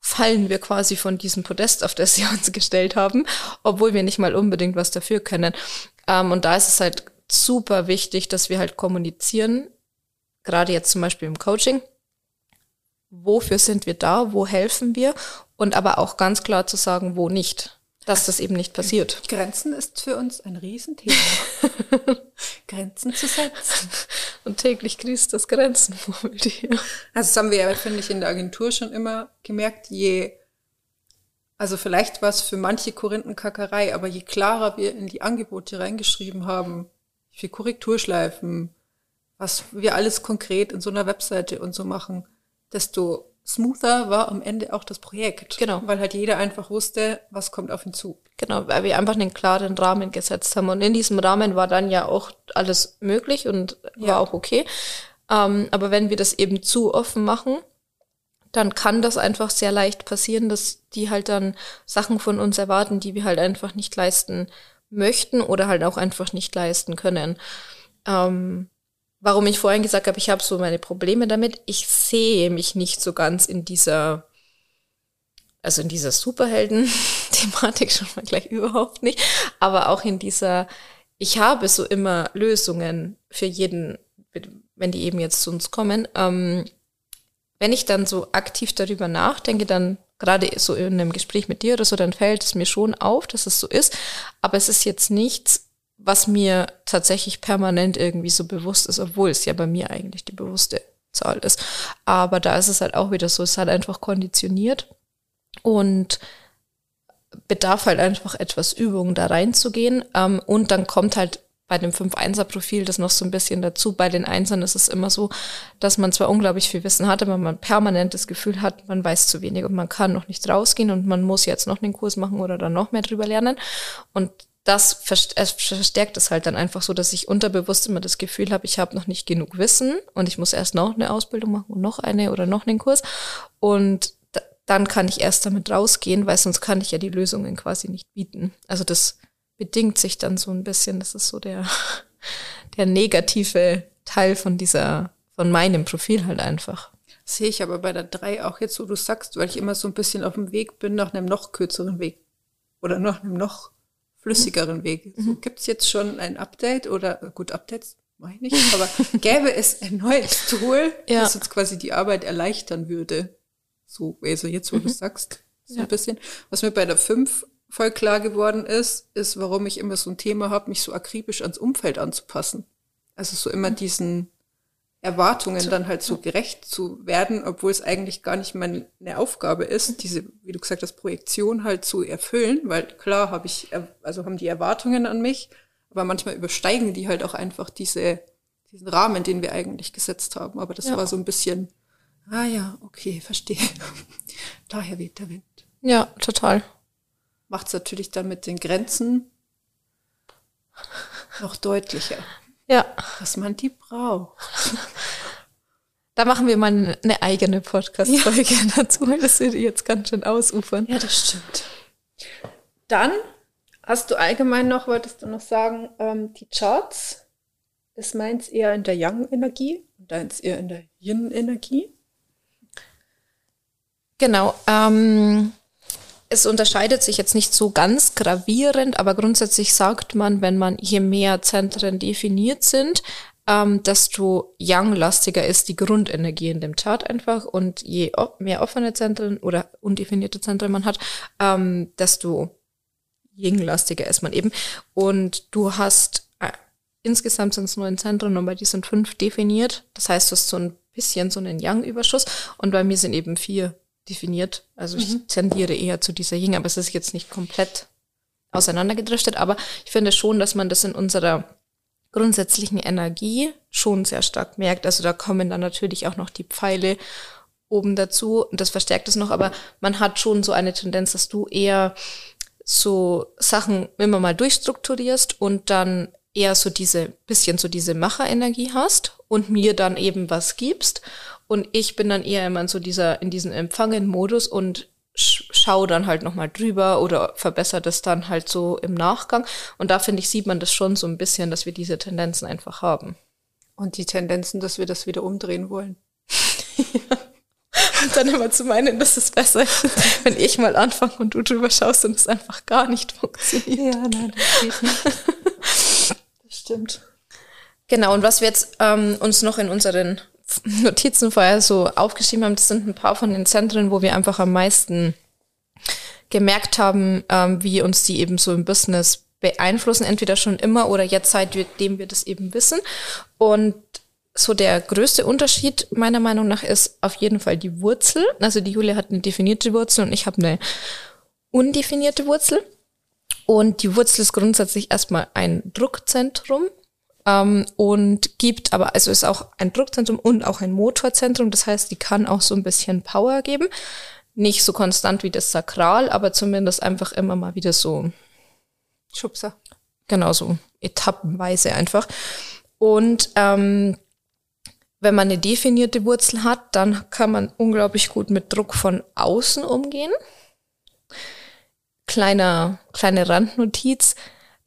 fallen wir quasi von diesem Podest, auf das <laughs> sie uns gestellt haben, obwohl wir nicht mal unbedingt was dafür können. Ähm, und da ist es halt super wichtig, dass wir halt kommunizieren, gerade jetzt zum Beispiel im Coaching. Wofür sind wir da? Wo helfen wir? Und aber auch ganz klar zu sagen, wo nicht. Dass das eben nicht passiert. Grenzen ist für uns ein Riesenthema. <laughs> Grenzen zu setzen. Und täglich grüßt das Grenzenmurmeltier. Also das haben wir ja, finde ich, in der Agentur schon immer gemerkt, je also vielleicht war es für manche Korinthenkackerei, aber je klarer wir in die Angebote reingeschrieben haben, für Korrekturschleifen, was wir alles konkret in so einer Webseite und so machen, desto smoother war am Ende auch das Projekt. Genau. Weil halt jeder einfach wusste, was kommt auf ihn zu. Genau, weil wir einfach einen klaren Rahmen gesetzt haben. Und in diesem Rahmen war dann ja auch alles möglich und war ja. auch okay. Ähm, aber wenn wir das eben zu offen machen, dann kann das einfach sehr leicht passieren, dass die halt dann Sachen von uns erwarten, die wir halt einfach nicht leisten möchten oder halt auch einfach nicht leisten können. Ähm, warum ich vorhin gesagt habe, ich habe so meine Probleme damit. Ich sehe mich nicht so ganz in dieser, also in dieser Superhelden-Thematik <laughs> schon mal gleich überhaupt nicht, aber auch in dieser, ich habe so immer Lösungen für jeden, wenn die eben jetzt zu uns kommen. Ähm, wenn ich dann so aktiv darüber nachdenke, dann gerade so in einem Gespräch mit dir oder so, dann fällt es mir schon auf, dass es so ist. Aber es ist jetzt nichts, was mir tatsächlich permanent irgendwie so bewusst ist, obwohl es ja bei mir eigentlich die bewusste Zahl ist. Aber da ist es halt auch wieder so, es ist halt einfach konditioniert und bedarf halt einfach etwas Übung, da reinzugehen. Ähm, und dann kommt halt bei dem 5-1er-Profil das noch so ein bisschen dazu. Bei den Einsern ist es immer so, dass man zwar unglaublich viel Wissen hat, aber man permanent das Gefühl hat, man weiß zu wenig und man kann noch nicht rausgehen und man muss jetzt noch einen Kurs machen oder dann noch mehr drüber lernen. Und das verstärkt es halt dann einfach so, dass ich unterbewusst immer das Gefühl habe, ich habe noch nicht genug Wissen und ich muss erst noch eine Ausbildung machen und noch eine oder noch einen Kurs. Und dann kann ich erst damit rausgehen, weil sonst kann ich ja die Lösungen quasi nicht bieten. Also das bedingt sich dann so ein bisschen. Das ist so der, <laughs> der negative Teil von dieser, von meinem Profil halt einfach. Sehe ich aber bei der drei auch jetzt, wo du sagst, weil ich immer so ein bisschen auf dem Weg bin nach einem noch kürzeren Weg oder nach einem noch flüssigeren Weg. Mhm. So, Gibt es jetzt schon ein Update oder gut, Updates mache ich nicht, aber gäbe es ein neues Tool, <laughs> ja. das uns quasi die Arbeit erleichtern würde? So, also jetzt, wo mhm. du sagst, so ja. ein bisschen. Was mir bei der fünf voll klar geworden ist, ist, warum ich immer so ein Thema habe, mich so akribisch ans Umfeld anzupassen. Also so immer mhm. diesen Erwartungen dann halt so gerecht zu werden, obwohl es eigentlich gar nicht meine Aufgabe ist, diese, wie du gesagt hast, Projektion halt zu erfüllen, weil klar habe ich, also haben die Erwartungen an mich, aber manchmal übersteigen die halt auch einfach diese, diesen Rahmen, den wir eigentlich gesetzt haben. Aber das ja. war so ein bisschen Ah ja, okay, verstehe. <laughs> Daher weht der Wind. Ja, total. Macht es natürlich dann mit den Grenzen noch deutlicher. Ja. Dass man die braucht. <laughs> Da machen wir mal eine eigene Podcast-Folge ja. <laughs> dazu, das würde jetzt ganz schön ausufern. Ja, das stimmt. Dann hast du allgemein noch, wolltest du noch sagen, ähm, die Charts, ist meins eher in der Yang-Energie und deins eher in der Yin-Energie. Genau. Ähm, es unterscheidet sich jetzt nicht so ganz gravierend, aber grundsätzlich sagt man, wenn man je mehr Zentren definiert sind, ähm, desto Yang-lastiger ist die Grundenergie in dem Chart einfach und je mehr offene Zentren oder undefinierte Zentren man hat, ähm, desto Yin-lastiger ist man eben. Und du hast äh, insgesamt sind es neun Zentren und bei dir sind fünf definiert. Das heißt, du hast so ein bisschen so einen Yang-Überschuss und bei mir sind eben vier definiert. Also ich mhm. tendiere eher zu dieser Yin, aber es ist jetzt nicht komplett auseinandergedriftet, aber ich finde schon, dass man das in unserer grundsätzlichen Energie schon sehr stark merkt. Also da kommen dann natürlich auch noch die Pfeile oben dazu und das verstärkt es noch, aber man hat schon so eine Tendenz, dass du eher so Sachen immer mal durchstrukturierst und dann eher so diese bisschen so diese Macherenergie hast und mir dann eben was gibst und ich bin dann eher immer in so dieser in diesem Empfangen-Modus und schau dann halt nochmal drüber oder verbessert es dann halt so im Nachgang. Und da finde ich, sieht man das schon so ein bisschen, dass wir diese Tendenzen einfach haben. Und die Tendenzen, dass wir das wieder umdrehen wollen. Und <laughs> dann immer zu meinen, dass es besser ist, wenn ich mal anfange und du drüber schaust und es einfach gar nicht funktioniert. Ja, nein, das geht nicht. <laughs> Stimmt. Genau, und was wir jetzt ähm, uns noch in unseren Notizen vorher so aufgeschrieben haben, das sind ein paar von den Zentren, wo wir einfach am meisten gemerkt haben, ähm, wie uns die eben so im Business beeinflussen, entweder schon immer oder jetzt seitdem wir das eben wissen. Und so der größte Unterschied meiner Meinung nach ist auf jeden Fall die Wurzel. Also die Julia hat eine definierte Wurzel und ich habe eine undefinierte Wurzel. Und die Wurzel ist grundsätzlich erstmal ein Druckzentrum ähm, und gibt aber, also ist auch ein Druckzentrum und auch ein Motorzentrum. Das heißt, die kann auch so ein bisschen Power geben. Nicht so konstant wie das Sakral, aber zumindest einfach immer mal wieder so Schubser. Genau, so etappenweise einfach. Und ähm, wenn man eine definierte Wurzel hat, dann kann man unglaublich gut mit Druck von außen umgehen. Kleiner, kleine Randnotiz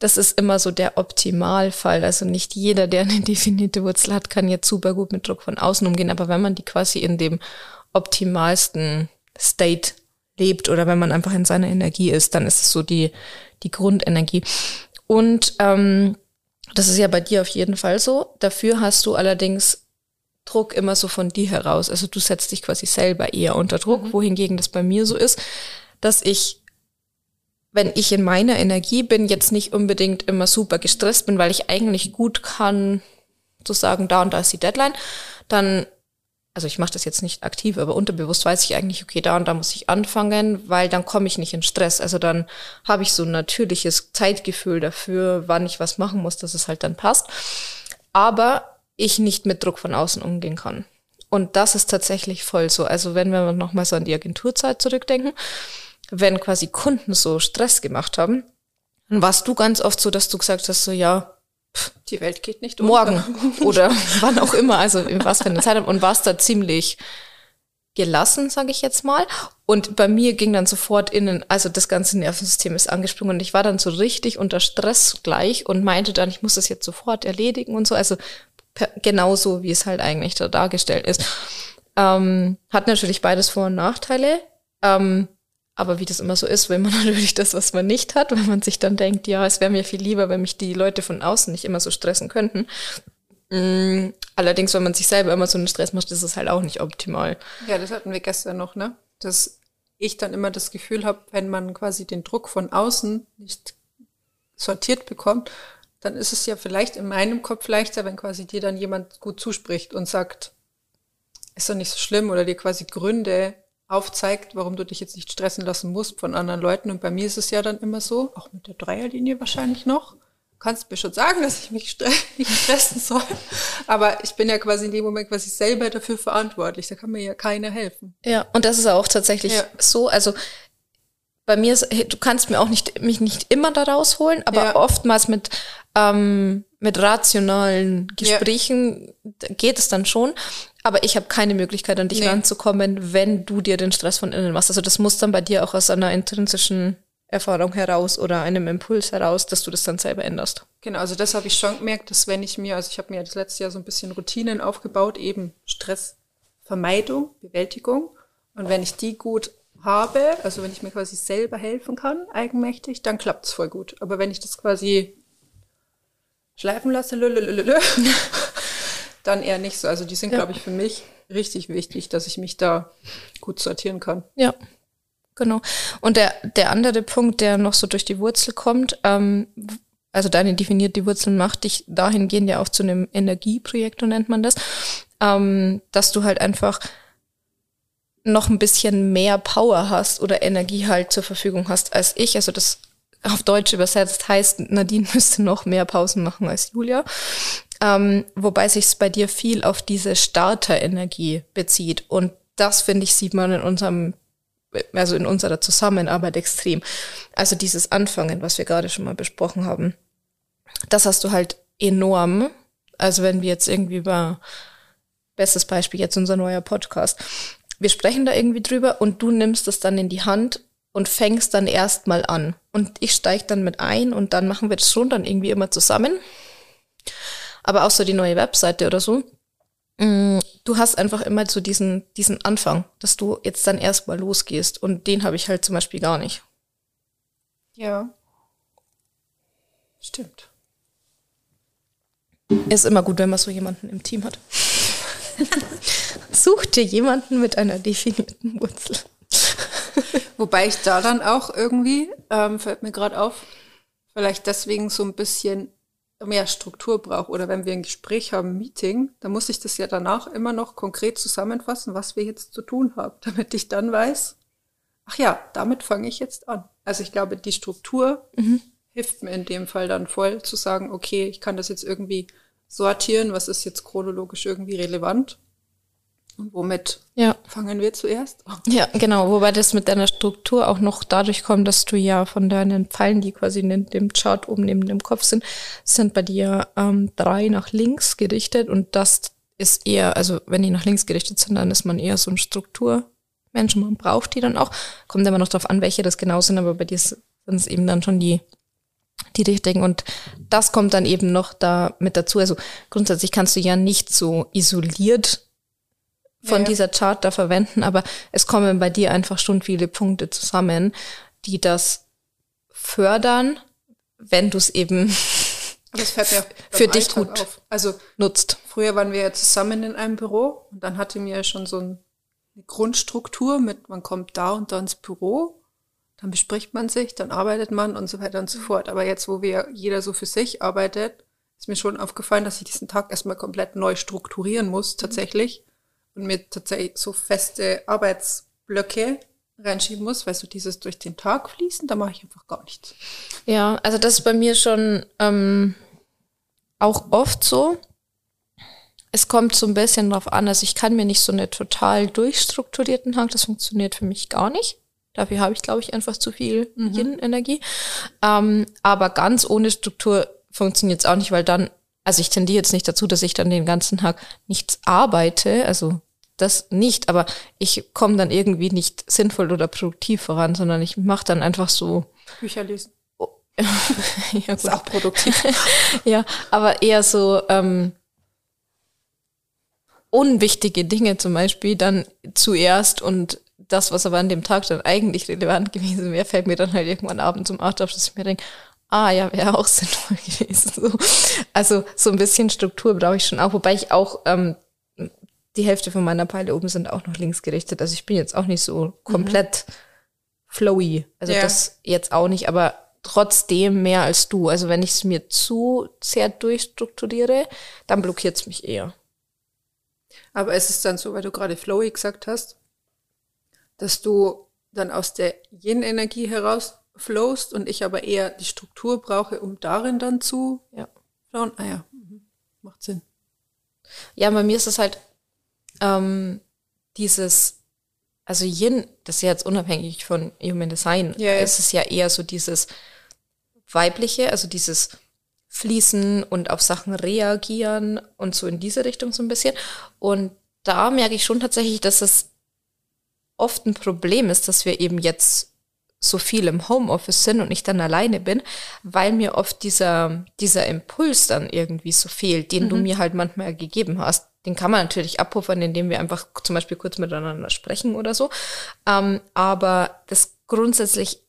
das ist immer so der Optimalfall. Also nicht jeder, der eine <laughs> definierte Wurzel hat, kann jetzt super gut mit Druck von außen umgehen. Aber wenn man die quasi in dem optimalsten State lebt oder wenn man einfach in seiner Energie ist, dann ist es so die, die Grundenergie. Und ähm, das ist ja bei dir auf jeden Fall so. Dafür hast du allerdings Druck immer so von dir heraus. Also du setzt dich quasi selber eher unter Druck, mhm. wohingegen das bei mir so ist, dass ich wenn ich in meiner Energie bin, jetzt nicht unbedingt immer super gestresst bin, weil ich eigentlich gut kann, zu sagen, da und da ist die Deadline, dann, also ich mache das jetzt nicht aktiv, aber unterbewusst weiß ich eigentlich, okay, da und da muss ich anfangen, weil dann komme ich nicht in Stress. Also dann habe ich so ein natürliches Zeitgefühl dafür, wann ich was machen muss, dass es halt dann passt. Aber ich nicht mit Druck von außen umgehen kann. Und das ist tatsächlich voll so. Also wenn wir nochmal so an die Agenturzeit zurückdenken, wenn quasi Kunden so Stress gemacht haben, dann warst du ganz oft so, dass du gesagt hast, so ja, pff, die Welt geht nicht um. Morgen <laughs> oder wann auch immer, also in was für eine Zeit und warst da ziemlich gelassen, sage ich jetzt mal. Und bei mir ging dann sofort innen, also das ganze Nervensystem ist angesprungen und ich war dann so richtig unter Stress gleich und meinte dann, ich muss das jetzt sofort erledigen und so. Also genauso, wie es halt eigentlich da dargestellt ist. Ähm, hat natürlich beides Vor- und Nachteile. Ähm, aber wie das immer so ist, will man <laughs> natürlich das, was man nicht hat, weil man sich dann denkt, ja, es wäre mir viel lieber, wenn mich die Leute von außen nicht immer so stressen könnten. Mm, allerdings, wenn man sich selber immer so einen Stress macht, ist es halt auch nicht optimal. Ja, das hatten wir gestern noch, ne? Dass ich dann immer das Gefühl habe, wenn man quasi den Druck von außen nicht sortiert bekommt, dann ist es ja vielleicht in meinem Kopf leichter, wenn quasi dir dann jemand gut zuspricht und sagt, ist doch nicht so schlimm oder dir quasi Gründe aufzeigt, warum du dich jetzt nicht stressen lassen musst von anderen Leuten. Und bei mir ist es ja dann immer so, auch mit der Dreierlinie wahrscheinlich noch, kannst mir schon sagen, dass ich mich <laughs> nicht stressen soll. Aber ich bin ja quasi in dem Moment quasi selber dafür verantwortlich. Da kann mir ja keiner helfen. Ja, und das ist auch tatsächlich ja. so. Also bei mir ist, du kannst mir auch nicht, mich nicht immer da rausholen, aber ja. oftmals mit, ähm, mit rationalen Gesprächen ja. geht es dann schon. Aber ich habe keine Möglichkeit, an dich nee. ranzukommen, wenn du dir den Stress von innen machst. Also das muss dann bei dir auch aus einer intrinsischen Erfahrung heraus oder einem Impuls heraus, dass du das dann selber änderst. Genau, also das habe ich schon gemerkt, dass wenn ich mir, also ich habe mir das letzte Jahr so ein bisschen Routinen aufgebaut, eben Stressvermeidung, Bewältigung. Und wenn ich die gut habe, also wenn ich mir quasi selber helfen kann, eigenmächtig, dann klappt es voll gut. Aber wenn ich das quasi schleifen lasse, lülülülülü, <laughs> dann eher nicht so. Also die sind, ja. glaube ich, für mich richtig wichtig, dass ich mich da gut sortieren kann. Ja, genau. Und der, der andere Punkt, der noch so durch die Wurzel kommt, ähm, also deine definierte Wurzel macht dich dahingehend ja auch zu einem Energieprojekt, nennt man das, ähm, dass du halt einfach noch ein bisschen mehr Power hast oder Energie halt zur Verfügung hast als ich. Also das auf Deutsch übersetzt heißt, Nadine <laughs> müsste noch mehr Pausen machen als Julia. Ähm, wobei sich bei dir viel auf diese Starterenergie bezieht. Und das, finde ich, sieht man in unserem, also in unserer Zusammenarbeit extrem. Also dieses Anfangen, was wir gerade schon mal besprochen haben, das hast du halt enorm. Also wenn wir jetzt irgendwie über, bestes Beispiel jetzt unser neuer Podcast, wir sprechen da irgendwie drüber und du nimmst es dann in die Hand und fängst dann erstmal an. Und ich steige dann mit ein und dann machen wir das schon dann irgendwie immer zusammen aber auch so die neue Webseite oder so. Mm, du hast einfach immer so diesen, diesen Anfang, dass du jetzt dann erstmal losgehst. Und den habe ich halt zum Beispiel gar nicht. Ja. Stimmt. Ist immer gut, wenn man so jemanden im Team hat. Such dir jemanden mit einer definierten Wurzel. Wobei ich da dann auch irgendwie, ähm, fällt mir gerade auf, vielleicht deswegen so ein bisschen mehr Struktur brauche oder wenn wir ein Gespräch haben, ein Meeting, dann muss ich das ja danach immer noch konkret zusammenfassen, was wir jetzt zu tun haben, <laughs> damit ich dann weiß, ach ja, damit fange ich jetzt an. Also ich glaube, die Struktur mhm. hilft mir in dem Fall dann voll zu sagen, okay, ich kann das jetzt irgendwie sortieren, was ist jetzt chronologisch irgendwie relevant und womit ja. fangen wir zuerst? <laughs> Ja, genau. Wobei das mit deiner Struktur auch noch dadurch kommt, dass du ja von deinen Pfeilen, die quasi in dem Chart oben neben dem Kopf sind, sind bei dir ähm, drei nach links gerichtet und das ist eher, also wenn die nach links gerichtet sind, dann ist man eher so ein Strukturmensch. Man braucht die dann auch. Kommt immer noch darauf an, welche das genau sind, aber bei dir sind es eben dann schon die die richtigen. Und das kommt dann eben noch da mit dazu. Also grundsätzlich kannst du ja nicht so isoliert von ja. dieser Chart da verwenden, aber es kommen bei dir einfach schon viele Punkte zusammen, die das fördern, wenn du es eben mir <laughs> für dich Alltag gut auf. Also nutzt. Früher waren wir ja zusammen in einem Büro und dann hatte mir schon so eine Grundstruktur mit, man kommt da und da ins Büro, dann bespricht man sich, dann arbeitet man und so weiter und so fort. Aber jetzt, wo wir jeder so für sich arbeitet, ist mir schon aufgefallen, dass ich diesen Tag erstmal komplett neu strukturieren muss, tatsächlich und mir tatsächlich so feste Arbeitsblöcke reinschieben muss, weil so dieses durch den Tag fließen, da mache ich einfach gar nichts. Ja, also das ist bei mir schon ähm, auch oft so. Es kommt so ein bisschen drauf an, also ich kann mir nicht so eine total durchstrukturierten Tag, das funktioniert für mich gar nicht. Dafür habe ich, glaube ich, einfach zu viel mhm. Yin-Energie. Ähm, aber ganz ohne Struktur funktioniert es auch nicht, weil dann also ich tendiere jetzt nicht dazu, dass ich dann den ganzen Tag nichts arbeite, also das nicht, aber ich komme dann irgendwie nicht sinnvoll oder produktiv voran, sondern ich mache dann einfach so Bücher lesen. Oh. <laughs> ja, gut. Ist auch produktiv. <laughs> ja, aber eher so ähm, unwichtige Dinge zum Beispiel dann zuerst und das, was aber an dem Tag dann eigentlich relevant <laughs> gewesen wäre, fällt mir dann halt irgendwann abends um acht auf, dass ich mir denke, ah ja, wäre auch sinnvoll gewesen. So. Also so ein bisschen Struktur brauche ich schon auch, wobei ich auch ähm, die Hälfte von meiner Peile oben sind auch noch links gerichtet. Also ich bin jetzt auch nicht so komplett mhm. flowy. Also ja. das jetzt auch nicht, aber trotzdem mehr als du. Also wenn ich es mir zu sehr durchstrukturiere, dann blockiert es mich eher. Aber ist es dann so, weil du gerade flowy gesagt hast, dass du dann aus der Yin-Energie heraus flowst und ich aber eher die Struktur brauche, um darin dann zu Ja. flowen. Ah ja, mhm. macht Sinn. Ja, bei mir ist es halt ähm, dieses, also Yin, das ist ja jetzt unabhängig von Human Design, Ja, ja. es ist ja eher so dieses weibliche, also dieses Fließen und auf Sachen reagieren und so in diese Richtung so ein bisschen. Und da merke ich schon tatsächlich, dass es oft ein Problem ist, dass wir eben jetzt so viel im Homeoffice sind und ich dann alleine bin, weil mir oft dieser, dieser Impuls dann irgendwie so fehlt, den du mir halt manchmal gegeben hast. Den kann man natürlich abpuffern, indem wir einfach zum Beispiel kurz miteinander sprechen oder so. Ähm, aber das grundsätzlich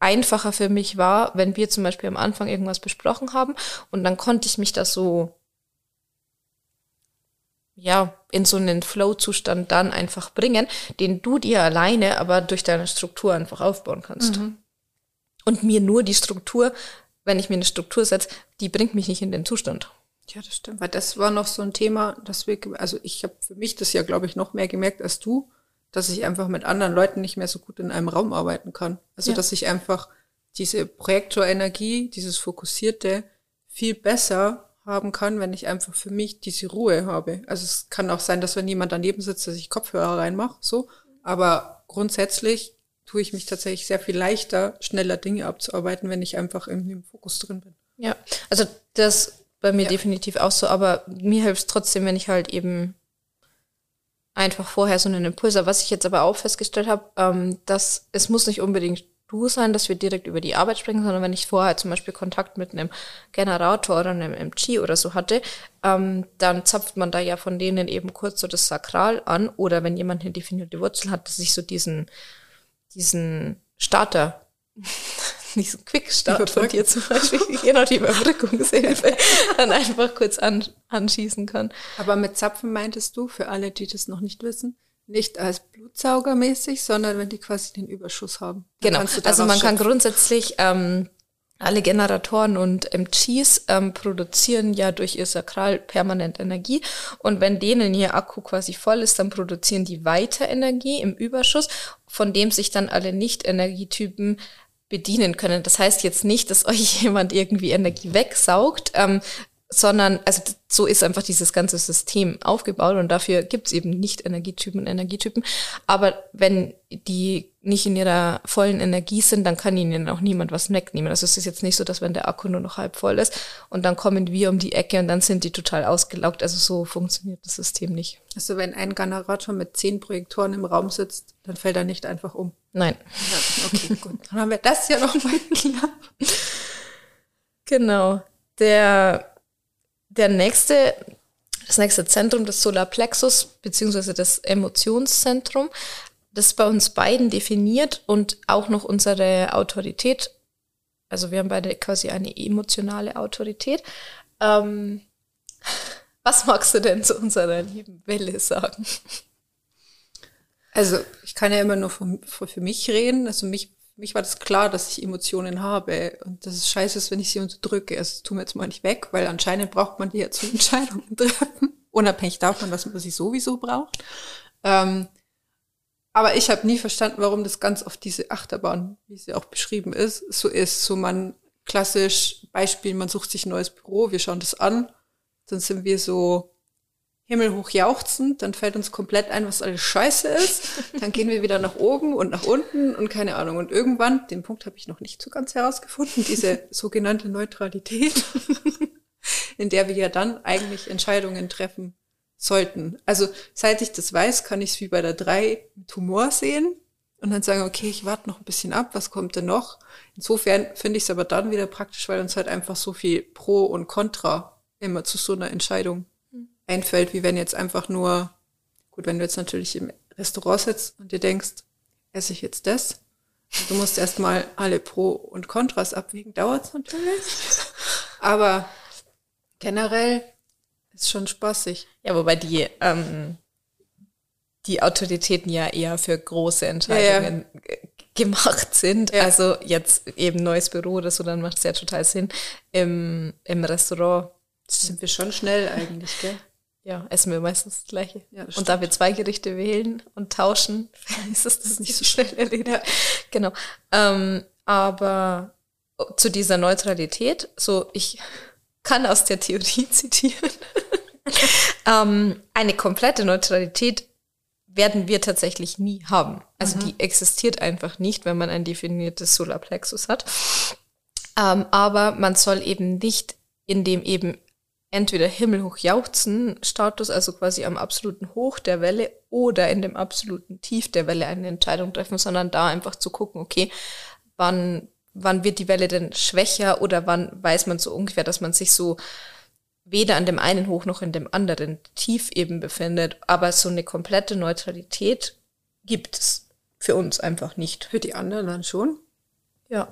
einfacher für mich war, wenn wir zum Beispiel am Anfang irgendwas besprochen haben und dann konnte ich mich da so ja, in so einen Flow-Zustand dann einfach bringen, den du dir alleine aber durch deine Struktur einfach aufbauen kannst. Und mir nur die Struktur, wenn ich mir eine Struktur setze, die bringt mich nicht in den Zustand. Ja, das stimmt. Weil das war noch so ein Thema, dass wir, also ich habe für mich das ja, glaube ich, noch mehr gemerkt als du, dass ich einfach mit anderen Leuten nicht mehr so gut in einem Raum arbeiten kann. Also Ja. dass ich einfach diese Projektorenergie, dieses Fokussierte viel besser haben kann, wenn ich einfach für mich diese Ruhe habe. Also es kann auch sein, dass wenn jemand daneben sitzt, dass ich Kopfhörer reinmache, so. Aber grundsätzlich tue ich mich tatsächlich sehr viel leichter, schneller Dinge abzuarbeiten, wenn ich einfach irgendwie im Fokus drin bin. Ja, also das bei mir Ja. definitiv auch so, aber mir hilft es trotzdem, wenn ich halt eben einfach vorher so einen Impuls habe. Was ich jetzt aber auch festgestellt habe, ähm, dass es muss nicht unbedingt du sein, dass wir direkt über die Arbeit sprechen, sondern wenn ich vorher zum Beispiel Kontakt mit einem Generator oder einem MG oder so hatte, ähm, dann zapft man da ja von denen eben kurz so das Sakral an oder wenn jemand eine definierte Wurzel hat, dass ich so diesen, diesen Starter, diesen Quickstart von dir zum Beispiel, <laughs> genau die Überbrückungshilfe, <laughs> dann einfach kurz an, anschießen kann. Aber mit Zapfen meintest du, für alle, die das noch nicht wissen, nicht als Blutsaugermäßig, sondern wenn die quasi den Überschuss haben. Genau. Also man kann schöpfen. grundsätzlich ähm, alle Generatoren und MGs ähm, produzieren ja durch ihr Sakral permanent Energie. Und wenn denen ihr Akku quasi voll ist, dann produzieren die weiter Energie im Überschuss, von dem sich dann alle Nicht-Energietypen bedienen können. Das heißt jetzt nicht, dass <laughs> euch jemand irgendwie Energie wegsaugt, ähm, sondern, also so ist einfach dieses ganze System aufgebaut und dafür gibt's eben nicht Energietypen und Energietypen. Aber wenn die nicht in ihrer vollen Energie sind, dann kann ihnen auch niemand was wegnehmen. Also es ist jetzt nicht so, dass wenn der Akku nur noch halb voll ist und dann kommen wir um die Ecke und dann sind die total ausgelaugt. Also so funktioniert das System nicht. Also wenn ein Generator mit zehn Projektoren im Raum sitzt, dann fällt er nicht einfach um. Nein. Ja, okay, gut. Dann haben wir das ja noch mal <laughs> klar. Genau. Der, der nächste, das nächste Zentrum, das Solarplexus, beziehungsweise das Emotionszentrum, das bei uns beiden definiert und auch noch unsere Autorität. Also wir haben beide quasi eine emotionale Autorität. Ähm, was magst du denn zu unserer lieben Welle sagen? Also ich kann ja immer nur für, für, für mich reden. Also mich, mich war das klar, dass ich Emotionen habe. Und das ist scheiße, ist, wenn ich sie unterdrücke. Also das tun wir jetzt mal nicht weg, weil anscheinend braucht man die ja zu Entscheidungen treffen. Unabhängig davon, dass man sie sowieso braucht. Ähm, aber ich habe nie verstanden, warum das ganz auf diese Achterbahn, wie sie auch beschrieben ist, so ist. So man klassisch Beispiel, man sucht sich ein neues Büro, wir schauen das an, dann sind wir so himmelhoch jauchzend, dann fällt uns komplett ein, was alles scheiße ist. Dann gehen wir wieder nach oben und nach unten und keine Ahnung. Und irgendwann, den Punkt habe ich noch nicht so ganz herausgefunden, diese sogenannte Neutralität, <laughs> in der wir ja dann eigentlich Entscheidungen treffen sollten. Also seit ich das weiß, kann ich es wie bei der 3 mit Humor sehen und dann sagen, okay, ich warte noch ein bisschen ab, was kommt denn noch? Insofern finde ich es aber dann wieder praktisch, weil uns halt einfach so viel Pro und Contra immer zu so einer Entscheidung einfällt, wie wenn jetzt einfach nur, gut, wenn du jetzt natürlich im Restaurant sitzt und dir denkst, esse ich jetzt das? Du musst erstmal alle Pro und Kontras abwägen, dauert es natürlich. <laughs> Aber generell ist schon spaßig. Ja, wobei die, ähm, die Autoritäten ja eher für große Entscheidungen g- gemacht sind. Ja. Also jetzt eben neues Büro oder so, dann macht es ja total Sinn. Im, im Restaurant, Sind wir schon schnell eigentlich, gell? ja, essen wir meistens das Gleiche. Ja, das und da wir zwei Gerichte wählen und tauschen, <laughs> ist das, das nicht so schnell erledigt. Genau. Ähm, aber zu dieser Neutralität, so ich kann aus der Theorie <laughs> zitieren, ähm, eine komplette Neutralität werden wir tatsächlich nie haben. Also mhm. die existiert einfach nicht, wenn man ein definiertes Solarplexus hat. Ähm, aber man soll eben nicht in dem eben entweder himmelhoch jauchzen Status, also quasi am absoluten Hoch der Welle oder in dem absoluten Tief der Welle eine Entscheidung treffen, sondern da einfach zu gucken, okay, wann, wann wird die Welle denn schwächer oder wann weiß man so ungefähr, dass man sich so weder an dem einen Hoch noch in dem anderen Tief eben befindet, aber so eine komplette Neutralität gibt es für uns einfach nicht. Für die anderen dann schon? Ja.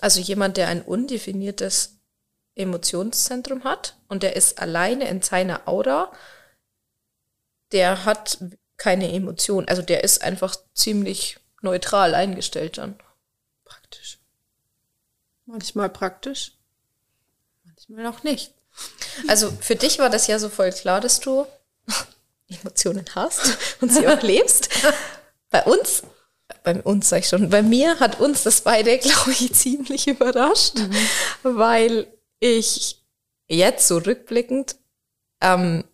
Also jemand, der ein undefiniertes Emotionszentrum hat und der ist alleine in seiner Aura, der hat keine Emotion. Also der ist einfach ziemlich neutral eingestellt dann. Praktisch. Manchmal praktisch, manchmal auch nicht. Also für dich war das ja so voll klar, dass du <laughs> Emotionen hast und sie auch lebst. Bei uns bei uns sag ich schon, bei mir hat uns das beide, glaube ich, <laughs> ziemlich überrascht, mhm. weil ich jetzt so rückblickend, ähm,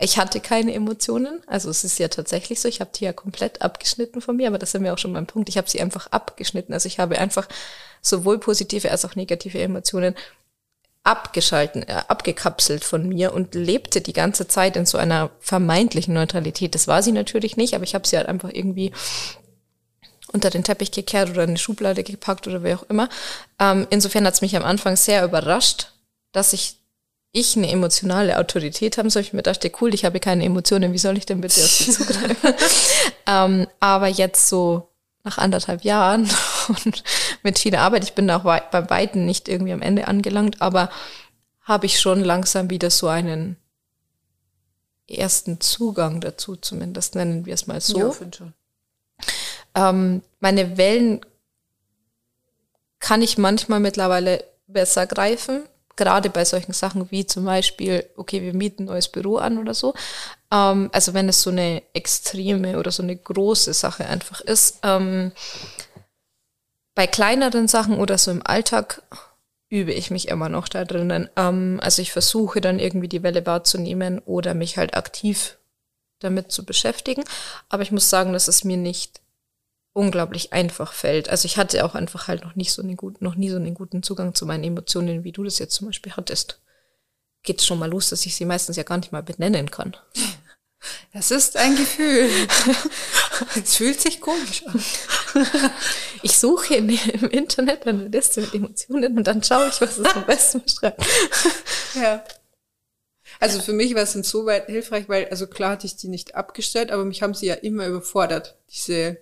ich hatte keine Emotionen. Also es ist ja tatsächlich so, ich habe die ja komplett abgeschnitten von mir, aber das ist mir auch schon mein Punkt. Ich habe sie einfach abgeschnitten. Also ich habe einfach sowohl positive als auch negative Emotionen abgeschalten, äh, abgekapselt von mir und lebte die ganze Zeit in so einer vermeintlichen Neutralität. Das war sie natürlich nicht, aber ich habe sie halt einfach irgendwie unter den Teppich gekehrt oder in eine Schublade gepackt oder wie auch immer. Ähm, insofern hat es mich am Anfang sehr überrascht, dass ich ich eine emotionale Autorität haben soll. Ich mir dachte, cool, ich habe keine Emotionen, wie soll ich denn bitte auf sie zugreifen? <laughs> ähm, aber jetzt so nach anderthalb Jahren <laughs> und mit viel Arbeit, ich bin auch bei beiden nicht irgendwie am Ende angelangt, aber habe ich schon langsam wieder so einen ersten Zugang dazu, zumindest nennen wir es mal so. Ja, schon. Ähm, meine Wellen kann ich manchmal mittlerweile besser greifen, gerade bei solchen Sachen wie zum Beispiel, okay, wir mieten ein neues Büro an oder so. Ähm, also wenn es so eine extreme oder so eine große Sache einfach ist. Ähm, bei kleineren Sachen oder so im Alltag übe ich mich immer noch da drinnen. Ähm, also ich versuche dann irgendwie die Welle wahrzunehmen oder mich halt aktiv damit zu beschäftigen. Aber ich muss sagen, dass es mir nicht unglaublich einfach fällt. Also ich hatte auch einfach halt noch nicht so einen guten, noch nie so einen guten Zugang zu meinen Emotionen, wie du das jetzt zum Beispiel hattest. Geht schon mal los, dass ich sie meistens ja gar nicht mal benennen kann. <laughs> Das ist ein Gefühl. <laughs> Es fühlt sich komisch an. <laughs> Ich suche im Internet eine Liste mit Emotionen und dann schaue ich, was es am besten beschreibt. Ja. Also für mich war es insoweit hilfreich, weil, also klar hatte ich die nicht abgestellt, aber mich haben sie ja immer überfordert, diese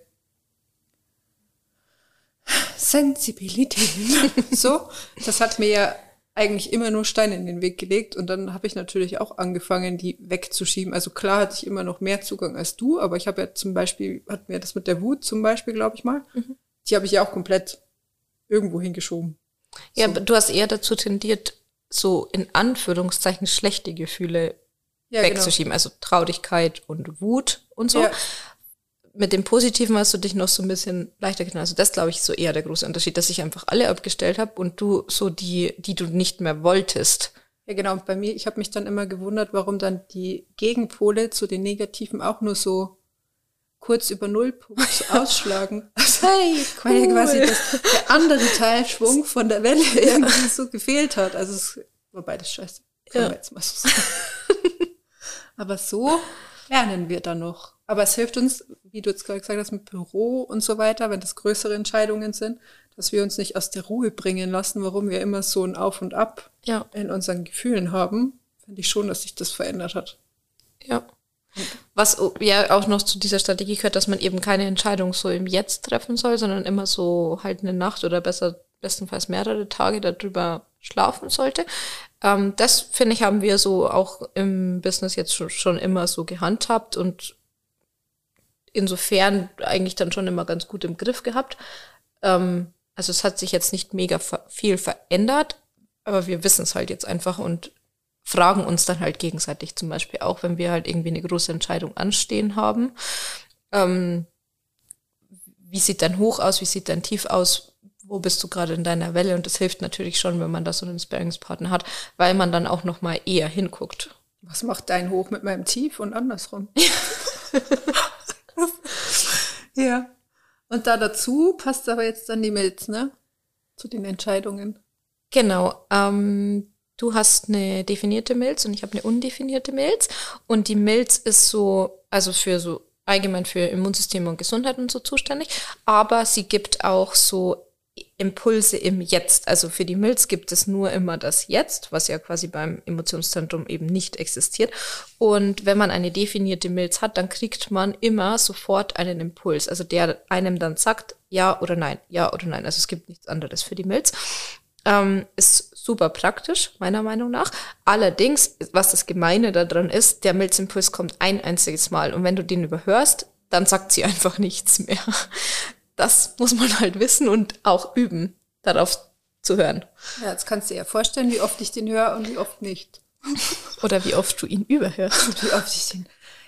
Sensibilität. so, das hat mir ja eigentlich immer nur Steine in den Weg gelegt und dann habe ich natürlich auch angefangen, die wegzuschieben. Also klar hatte ich immer noch mehr Zugang als du, aber ich habe ja zum Beispiel, hat mir das mit der Wut zum Beispiel, glaube ich mal, mhm. die habe ich ja auch komplett irgendwo hingeschoben. Ja, so. du hast eher dazu tendiert, so in Anführungszeichen schlechte Gefühle ja, genau. wegzuschieben, genau. also Traurigkeit und Wut und so. Ja mit dem Positiven hast du dich noch so ein bisschen leichter getan. Also das glaube ich so eher der große Unterschied, dass ich einfach alle abgestellt habe und du so die, die du nicht mehr wolltest. Ja, genau. Und bei mir, ich habe mich dann immer gewundert, warum dann die Gegenpole zu den Negativen auch nur so kurz über Nullpunkt <laughs> ausschlagen. Also, hey, cool. Weil ja quasi das, der andere Teilschwung von der Welle <laughs> irgendwie so gefehlt hat. Also es war beides scheiße. Kann ja. jetzt mal so sagen. <laughs> Aber so lernen wir dann noch. Aber es hilft uns, wie du jetzt gerade gesagt hast, mit Büro und so weiter, wenn das größere Entscheidungen sind, dass wir uns nicht aus der Ruhe bringen lassen, warum wir immer so ein Auf und Ab ja. in unseren Gefühlen haben. Finde ich schon, dass sich das verändert hat. Ja. Was ja auch noch zu dieser Strategie gehört, dass man eben keine Entscheidung so im Jetzt treffen soll, sondern immer so halt eine Nacht oder besser bestenfalls mehrere Tage darüber schlafen sollte. Ähm, das finde ich haben wir so auch im Business jetzt schon, schon immer so gehandhabt und insofern eigentlich dann schon immer ganz gut im Griff gehabt. Ähm, also es hat sich jetzt nicht mega viel verändert, aber wir wissen es halt jetzt einfach und fragen uns dann halt gegenseitig zum Beispiel auch, wenn wir halt irgendwie eine große Entscheidung anstehen haben. Ähm, wie sieht dein Hoch aus, wie sieht dein Tief aus, wo bist du gerade in deiner Welle und das hilft natürlich schon, wenn man da so einen Sparringspartner hat, weil man dann auch noch mal eher hinguckt. Was macht dein Hoch mit meinem Tief und andersrum? <laughs> <laughs> ja. Und da dazu passt aber jetzt dann die Milz, ne? Zu den Entscheidungen. Genau. Ähm, du hast eine definierte Milz und ich habe eine undefinierte Milz. Und die Milz ist so, also für so allgemein für Immunsystem und Gesundheit und so zuständig, aber sie gibt auch so Impulse im Jetzt. Also für die Milz gibt es nur immer das Jetzt, was ja quasi beim Emotionszentrum eben nicht existiert. Und wenn man eine definierte Milz hat, dann kriegt man immer sofort einen Impuls, also der einem dann sagt, ja oder nein, ja oder nein. Also es gibt nichts anderes für die Milz. Ähm, ist super praktisch, meiner Meinung nach. Allerdings, was das Gemeine daran ist, der Milzimpuls kommt ein einziges Mal. Und wenn du den überhörst, dann sagt sie <laughs> einfach nichts mehr das muss man halt wissen und auch üben, darauf zu hören. Ja, jetzt kannst du dir ja vorstellen, wie oft ich den höre und wie oft nicht. <laughs> Oder wie oft du ihn überhörst. <laughs> wie oft ich den.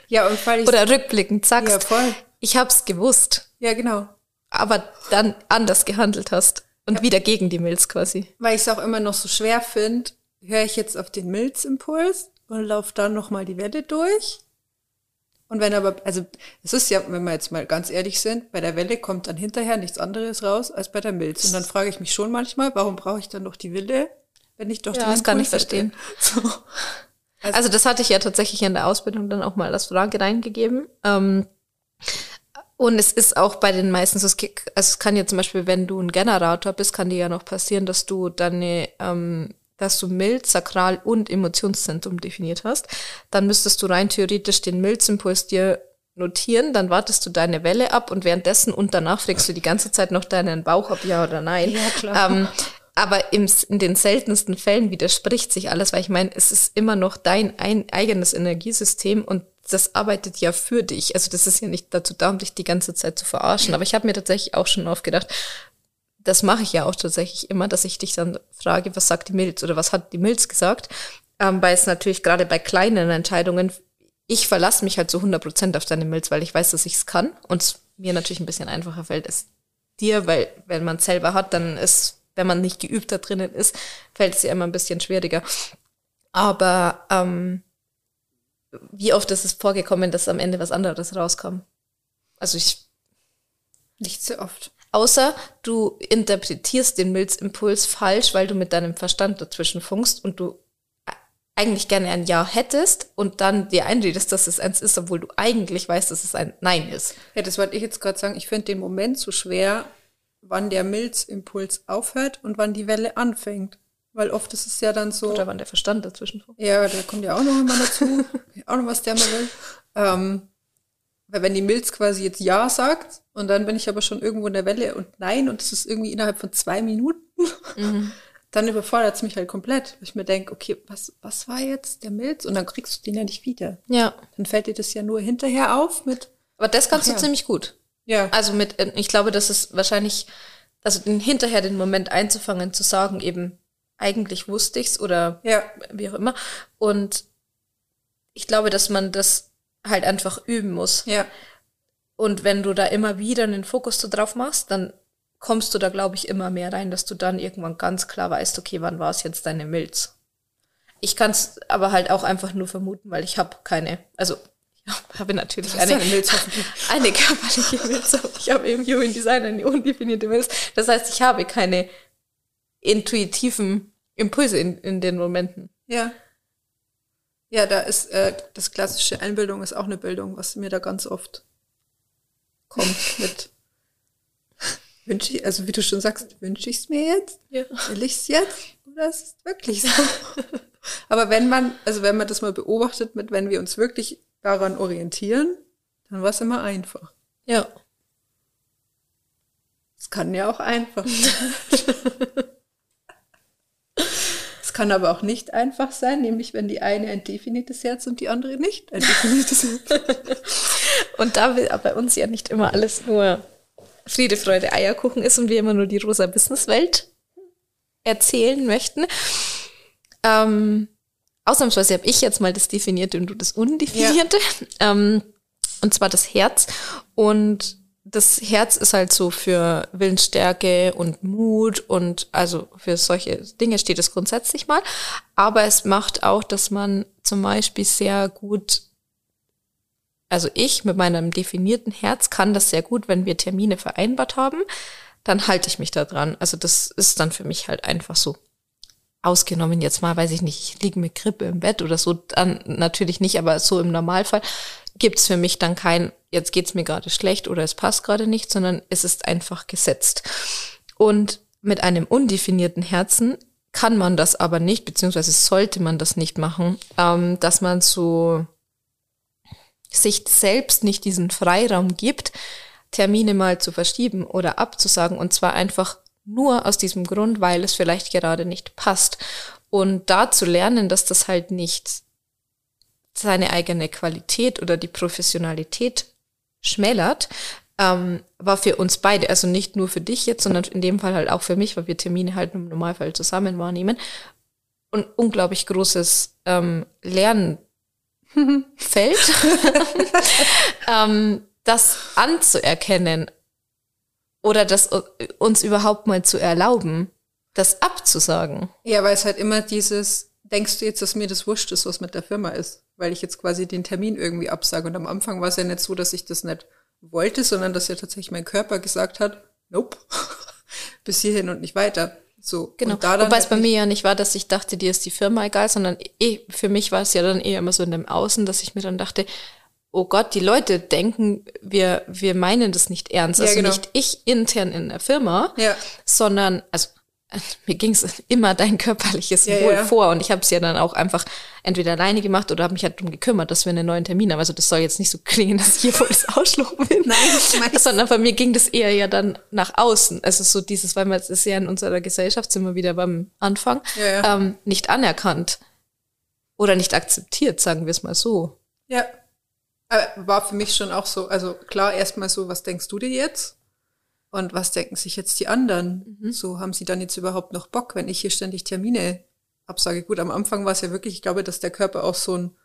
Ja, und weil ich. Oder rückblickend sagst, ja, voll. ich hab's gewusst. Ja, genau. Aber dann anders gehandelt hast und ja. wieder gegen die Milz quasi. Weil ich es auch immer noch so schwer finde, höre ich jetzt auf den Milzimpuls und laufe dann nochmal die Welle durch und wenn aber, also es ist ja, wenn wir jetzt mal ganz ehrlich sind, bei der Welle kommt dann hinterher nichts anderes raus als bei der Milz. Und dann frage ich mich schon manchmal, warum brauche ich dann noch die Wille, wenn ich doch ja, das kann ich verstehen. <laughs> So. Also, also, das hatte ich ja tatsächlich in der Ausbildung dann auch mal als Frage reingegeben. Ähm, und es ist auch bei den meisten so, also es kann ja zum Beispiel, wenn du ein Generator bist, kann dir ja noch passieren, dass du deine ähm, dass du Milz, Sakral und Emotionszentrum definiert hast, dann müsstest du rein theoretisch den Milzimpuls dir notieren, dann wartest du deine Welle ab und währenddessen und danach fragst du die ganze Zeit noch deinen Bauch, ob ja oder nein. Ja, klar. Ähm, aber im, in den seltensten Fällen widerspricht sich alles, weil ich meine, es ist immer noch dein ein, eigenes Energiesystem und das arbeitet ja für dich. Also das ist ja nicht dazu da, um dich die ganze Zeit zu verarschen. Aber ich habe mir tatsächlich auch schon oft gedacht, das mache ich ja auch tatsächlich immer, dass ich dich dann frage, was sagt die Milz oder was hat die Milz gesagt? Ähm, weil es natürlich gerade bei kleinen Entscheidungen, ich verlasse mich halt zu 100 Prozent auf deine Milz, weil ich weiß, dass ich es kann und es mir natürlich ein bisschen einfacher fällt als dir, weil wenn man es selber hat, dann ist, wenn man nicht geübt da drinnen ist, fällt es ja immer ein bisschen schwieriger. Aber ähm, wie oft ist es vorgekommen, dass am Ende was anderes rauskam? Also ich nicht so oft. Außer du interpretierst den Milzimpuls falsch, weil du mit deinem Verstand dazwischen funkst und du eigentlich gerne ein Ja hättest und dann dir einredest, dass es eins ist, obwohl du eigentlich weißt, dass es ein Nein ist. Ja, das wollte ich jetzt gerade sagen. Ich finde den Moment so schwer, wann der Milzimpuls aufhört und wann die Welle anfängt. Weil oft ist es ja dann so. Oder wann der Verstand dazwischen funkt. Ja, da kommt ja auch noch immer dazu. <laughs> auch noch was der mal will. Ähm, weil wenn die Milz quasi jetzt Ja sagt und dann bin ich aber schon irgendwo in der Welle und Nein und es ist irgendwie innerhalb von zwei Minuten, mhm. <laughs> dann überfordert es mich halt komplett. Weil ich mir denke, okay, was, was war jetzt der Milz? Und dann kriegst du den ja nicht wieder. Ja. Dann fällt dir das ja nur hinterher auf mit. Aber das kannst Ach, du ja. ziemlich gut. Ja. Also mit, äh, ich glaube, das ist wahrscheinlich, also den, hinterher den Moment einzufangen, zu sagen, eben, eigentlich wusste ich's oder ja. wie auch immer. Und ich glaube, dass man das halt einfach üben muss. Ja. Und wenn du da immer wieder einen Fokus so drauf machst, dann kommst du da, glaube ich, immer mehr rein, dass du dann irgendwann ganz klar weißt, okay, wann war es jetzt deine Milz? Ich kann es aber halt auch einfach nur vermuten, weil ich habe keine, also ich habe natürlich eine, eine, Milz, <laughs> eine körperliche Milz, ich habe im Human Design eine undefinierte Milz. Das heißt, ich habe keine intuitiven Impulse in, in den Momenten. Ja. Ja, da ist äh, das klassische Einbildung ist auch eine Bildung, was mir da ganz oft kommt <laughs> mit wünsche ich, also wie du schon sagst, wünsche ich es mir jetzt? Ja. Will ich es jetzt? Oder ist es wirklich so? <laughs> Aber wenn man, also wenn man das mal beobachtet, mit wenn wir uns wirklich daran orientieren, dann war es immer einfach. Ja. Es kann ja auch einfach. <laughs> kann aber auch nicht einfach sein, nämlich wenn die eine ein definites Herz und die andere nicht ein definites Herz. <laughs> und da wir bei uns ja nicht immer alles nur Friede, Freude, Eierkuchen ist und wir immer nur die rosa Businesswelt erzählen möchten, ähm, ausnahmsweise habe ich jetzt mal das Definierte und du das Undefinierte. Ja. Ähm, und zwar das Herz. Und das Herz ist halt so für Willensstärke und Mut und also für solche Dinge steht es grundsätzlich mal. Aber es macht auch, dass man zum Beispiel sehr gut, also ich mit meinem definierten Herz kann das sehr gut, wenn wir Termine vereinbart haben, dann halte ich mich da dran. Also das ist dann für mich halt einfach so. Ausgenommen jetzt mal, weiß ich nicht, ich liege mit Grippe im Bett oder so, dann natürlich nicht, aber so im Normalfall gibt's für mich dann kein, jetzt geht's mir gerade schlecht oder es passt gerade nicht, sondern es ist einfach gesetzt. Und mit einem undefinierten Herzen kann man das aber nicht, beziehungsweise sollte man das nicht machen, ähm, dass man so sich selbst nicht diesen Freiraum gibt, Termine mal zu verschieben oder abzusagen und zwar einfach nur aus diesem Grund, weil es vielleicht gerade nicht passt. Und da zu lernen, dass das halt nicht seine eigene Qualität oder die Professionalität schmälert, ähm, war für uns beide, also nicht nur für dich jetzt, sondern in dem Fall halt auch für mich, weil wir Termine halt im Normalfall zusammen wahrnehmen, und unglaublich großes ähm, Lernfeld, <laughs> ähm, das anzuerkennen oder das uns überhaupt mal zu erlauben, das abzusagen. Ja, weil es halt immer dieses, denkst du jetzt, dass mir das wurscht ist, was mit der Firma ist? Weil ich jetzt quasi den Termin irgendwie absage. Und am Anfang war es ja nicht so, dass ich das nicht wollte, sondern dass ja tatsächlich mein Körper gesagt hat, nope, <laughs> bis hierhin und nicht weiter. So, genau. Wobei es bei mir ja nicht war, dass ich dachte, dir ist die Firma egal, sondern eh, für mich war es ja dann eher immer so in dem Außen, dass ich mir dann dachte, oh Gott, die Leute denken, wir, wir meinen das nicht ernst. Also ja, genau. nicht ich intern in der Firma, ja. sondern, also <laughs> mir ging es immer dein körperliches ja, Wohl ja. vor und ich habe es ja dann auch einfach entweder alleine gemacht oder habe mich halt darum gekümmert, dass wir einen neuen Termin haben. Also das soll jetzt nicht so klingen, dass ich hier voll das Ausschlucken bin. Nein, <laughs> sondern bei mir ging das eher ja dann nach außen. Also so dieses, weil man es ist ja in unserer Gesellschaft, sind wir wieder beim Anfang, ja, ähm, nicht anerkannt oder nicht akzeptiert, sagen wir es mal so. Ja, aber war für mich schon auch so, also klar, erstmal so, was denkst du dir jetzt? Und was denken sich jetzt die anderen? Mhm. So haben sie dann jetzt überhaupt noch Bock, wenn ich hier ständig Termine absage? Gut, am Anfang war es ja wirklich, ich glaube, dass der Körper auch so ein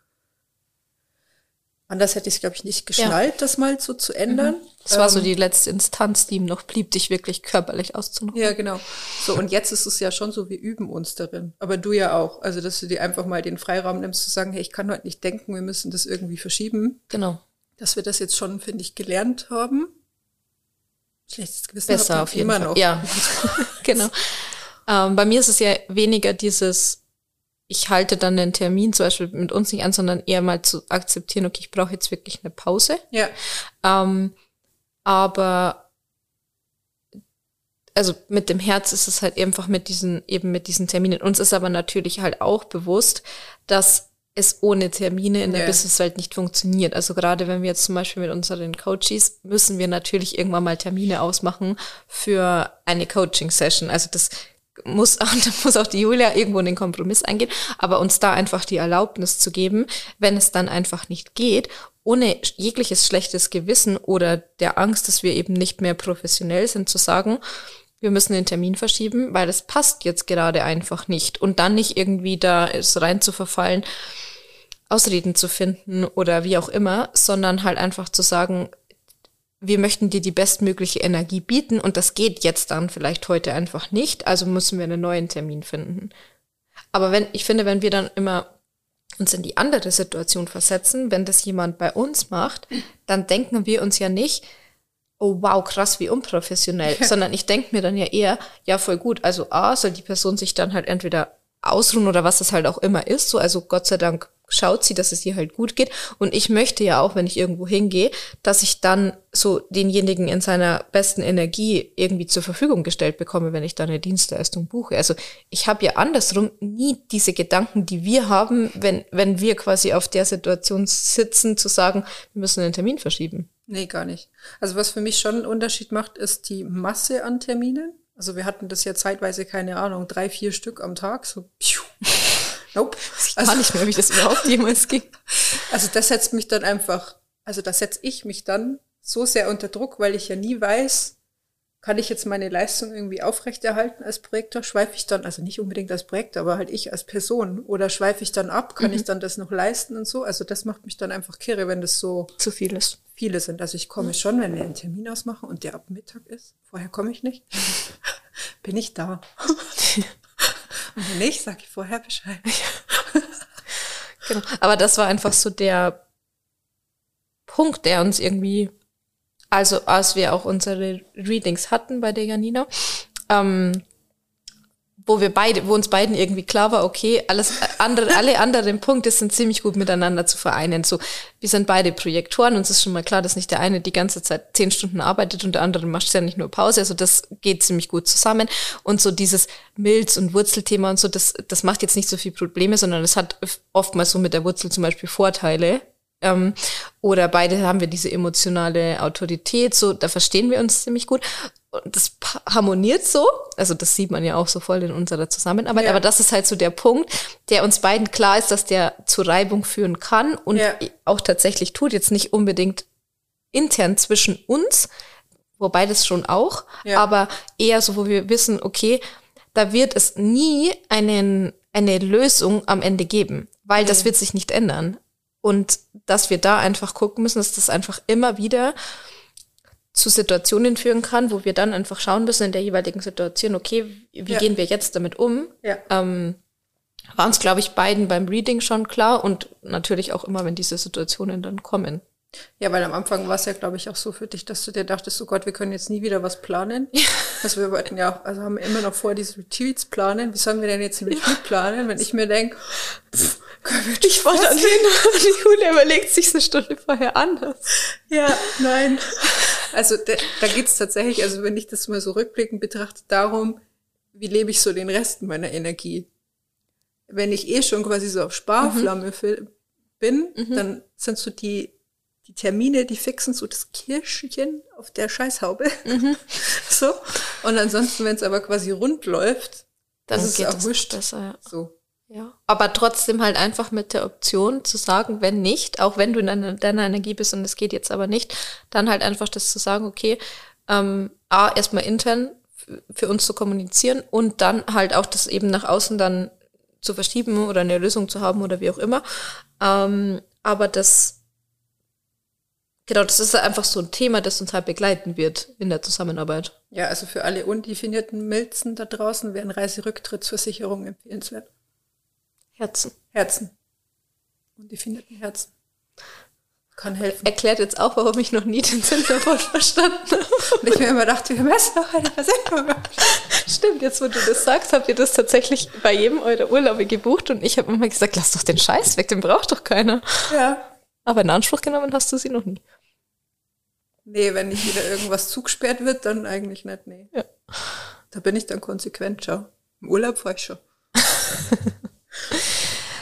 Anders hätte ich es, glaube ich, nicht geschnallt, ja. das mal so zu ändern. Mhm. Das ähm, war so ähm, die letzte Instanz, die ihm noch blieb, dich wirklich körperlich auszunutzen. Ja, genau. So, und jetzt ist es ja schon so, wir üben uns darin. Aber du ja auch. Also, dass du dir einfach mal den Freiraum nimmst, zu sagen, hey, ich kann heute nicht denken, wir müssen das irgendwie verschieben. Genau. Dass wir das jetzt schon, finde ich, gelernt haben. Schlechtes Gewissen Besser auf jeden immer Fall. noch. Ja, <laughs> genau. Ähm, bei mir ist es ja weniger dieses, ich halte dann den Termin zum Beispiel mit uns nicht an, sondern eher mal zu akzeptieren, okay, ich brauche jetzt wirklich eine Pause. Ja. Ähm, aber also mit dem Herz ist es halt einfach mit diesen, eben mit diesen Terminen. Uns ist aber natürlich halt auch bewusst, dass es ohne Termine in der yeah. Businesswelt nicht funktioniert. Also gerade wenn wir jetzt zum Beispiel mit unseren Coaches, müssen wir natürlich irgendwann mal Termine ausmachen für eine Coaching-Session. Also das muss, <laughs> da muss auch die Julia irgendwo in den Kompromiss eingehen, aber uns da einfach die Erlaubnis zu geben, wenn es dann einfach nicht geht, ohne jegliches schlechtes Gewissen oder der Angst, dass wir eben nicht mehr professionell sind, zu sagen, wir müssen den Termin verschieben, weil es passt jetzt gerade einfach nicht. Und dann nicht irgendwie da ist rein zu verfallen, Ausreden zu finden oder wie auch immer, sondern halt einfach zu sagen, wir möchten dir die bestmögliche Energie bieten und das geht jetzt dann vielleicht heute einfach nicht, also müssen wir einen neuen Termin finden. Aber wenn, ich finde, wenn wir dann immer uns in die andere Situation versetzen, wenn das jemand bei uns macht, dann denken wir uns ja nicht, oh wow, krass, wie unprofessionell, <laughs> sondern ich denke mir dann ja eher, ja, voll gut. Also A, soll die Person sich dann halt entweder ausruhen oder was das halt auch immer ist. So, also Gott sei Dank schaut sie, dass es ihr halt gut geht. Und ich möchte ja auch, wenn ich irgendwo hingehe, dass ich dann so denjenigen in seiner besten Energie irgendwie zur Verfügung gestellt bekomme, wenn ich da eine Dienstleistung buche. Also ich habe ja andersrum nie diese Gedanken, die wir haben, wenn, wenn wir quasi auf der Situation sitzen, zu sagen, wir müssen den Termin verschieben. Nee, gar nicht. Also was für mich schon einen Unterschied macht, ist die Masse an Terminen. Also wir hatten das ja zeitweise, keine Ahnung, drei, vier Stück am Tag, so piu. <laughs> Nope. Ich also, nicht mehr, wie das überhaupt jemals <laughs> ging. Also das setzt mich dann einfach, also da setze ich mich dann so sehr unter Druck, weil ich ja nie weiß, kann ich jetzt meine Leistung irgendwie aufrechterhalten als Projektor? Schweife ich dann, also nicht unbedingt als Projektor, aber halt ich als Person? Oder schweife ich dann ab? Kann mhm. ich dann das noch leisten und so? Also das macht mich dann einfach kirre, wenn das so zu viel ist. Viele sind. Also ich komme mhm. schon, wenn wir einen Termin ausmachen und der ab Mittag ist. Vorher komme ich nicht. <laughs> Bin ich da. <laughs> und wenn nicht, sage ich vorher Bescheid. genau. Aber das war einfach so der Punkt, der uns irgendwie also als wir auch unsere Readings hatten bei der Janina, ähm, wo wir beide, wo uns beiden irgendwie klar war, okay, alles andere, alle anderen Punkte sind ziemlich gut miteinander zu vereinen. So, wir sind beide Projektoren, uns ist schon mal klar, dass nicht der eine die ganze Zeit zehn Stunden arbeitet und der andere macht ja nicht nur Pause. Also das geht ziemlich gut zusammen. Und so dieses Milz- und Wurzelthema und so, das, das macht jetzt nicht so viel Probleme, sondern es hat oftmals so mit der Wurzel zum Beispiel Vorteile, ähm, oder beide haben wir diese emotionale Autorität, so, da verstehen wir uns ziemlich gut. Und das harmoniert so. Also das sieht man ja auch so voll in unserer Zusammenarbeit. Ja. Aber das ist halt so der Punkt, der uns beiden klar ist, dass der zu Reibung führen kann und ja. auch tatsächlich tut. Jetzt nicht unbedingt intern zwischen uns, wobei das schon auch, ja. aber eher so, wo wir wissen, okay, da wird es nie einen, eine Lösung am Ende geben, weil nee. das wird sich nicht ändern. Und dass wir da einfach gucken müssen, dass das einfach immer wieder zu Situationen führen kann, wo wir dann einfach schauen müssen in der jeweiligen Situation, okay, wie ja. gehen wir jetzt damit um? Ja. Ähm, war uns, glaube ich, beiden beim Reading schon klar und natürlich auch immer, wenn diese Situationen dann kommen. Ja, weil am Anfang war es ja, glaube ich, auch so für dich, dass du dir dachtest, oh Gott, wir können jetzt nie wieder was planen. Ja. Also wir wollten ja, also haben immer noch vor, diese Retreats planen. Wie sollen wir denn jetzt ein Retreat ja. planen, wenn ich mir denke, ich fahre dann hin die Jule überlegt sich eine Stunde vorher anders. Ja, nein. Also da, da geht es tatsächlich, also wenn ich das mal so rückblickend betrachte, darum, wie lebe ich so den Rest meiner Energie. Wenn ich eh schon quasi so auf Sparflamme mhm. bin, mhm. dann sind so die die Termine, die fixen so das Kirschchen auf der Scheißhaube. Mhm. <laughs> so. Und ansonsten, wenn es aber quasi rund läuft, dann ist es auch wurscht. Besser, ja. So. Ja. Aber trotzdem halt einfach mit der Option zu sagen, wenn nicht, auch wenn du in deiner, deiner Energie bist und es geht jetzt aber nicht, dann halt einfach das zu sagen, okay, ähm, A, erstmal intern für uns zu kommunizieren und dann halt auch das eben nach außen dann zu verschieben oder eine Lösung zu haben oder wie auch immer. Ähm, aber das Genau, das ist einfach so ein Thema, das uns halt begleiten wird in der Zusammenarbeit. Ja, also für alle undefinierten Milzen da draußen wären Reiserücktrittsversicherungen empfehlenswert. Herzen. Herzen. Undefinierten Herzen. Kann helfen. Erklärt jetzt auch, warum ich noch nie den Sinn davon <laughs> verstanden habe. Und ich mir immer dachte, wir müssen auch eine Versicherung Stimmt, jetzt wo du das sagst, habt ihr das tatsächlich bei jedem eurer Urlaube gebucht und ich habe immer gesagt, lass doch den Scheiß weg, den braucht doch keiner. Ja. Aber in Anspruch genommen hast du sie noch nie. Nee, wenn nicht wieder irgendwas zugesperrt wird, dann eigentlich nicht, nee. Ja. Da bin ich dann konsequent, schau. Im Urlaub fahre ich schon. <laughs>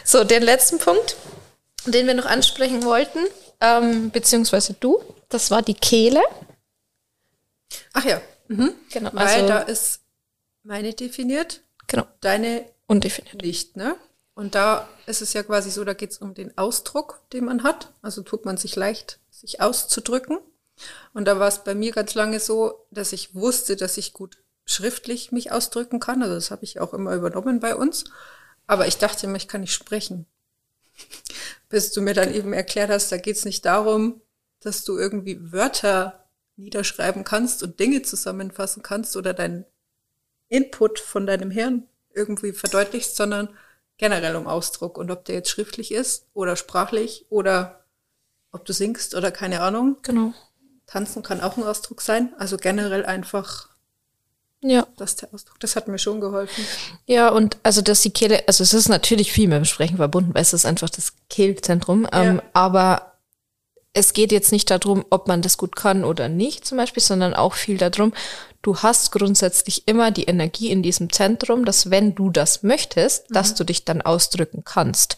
so, den letzten Punkt, den wir noch ansprechen wollten, ähm, beziehungsweise du, das war die Kehle. Ach ja. Mhm. Genau. Weil also, da ist meine definiert. Genau. Deine undefiniert. Nicht, ne? Und da ist es ja quasi so, da geht es um den Ausdruck, den man hat. Also tut man sich leicht, sich auszudrücken. Und da war es bei mir ganz lange so, dass ich wusste, dass ich gut schriftlich mich ausdrücken kann. Also das habe ich auch immer übernommen bei uns. Aber ich dachte immer, ich kann nicht sprechen. <laughs> Bis du mir dann eben erklärt hast, da geht es nicht darum, dass du irgendwie Wörter niederschreiben kannst und Dinge zusammenfassen kannst oder deinen Input von deinem Hirn irgendwie verdeutlichst, sondern generell um Ausdruck. Und ob der jetzt schriftlich ist oder sprachlich oder ob du singst oder keine Ahnung. Genau. Tanzen kann auch ein Ausdruck sein. Also generell einfach ja. Das ist der Ausdruck. Das hat mir schon geholfen. Ja, und also, dass die Kehle, also es ist natürlich viel mit dem Sprechen verbunden, weil es ist einfach das Kehlzentrum. Ja. Ähm, aber es geht jetzt nicht darum, ob man das gut kann oder nicht, zum Beispiel, sondern auch viel darum, du hast grundsätzlich immer die Energie in diesem Zentrum, dass wenn du das möchtest, mhm. dass du dich dann ausdrücken kannst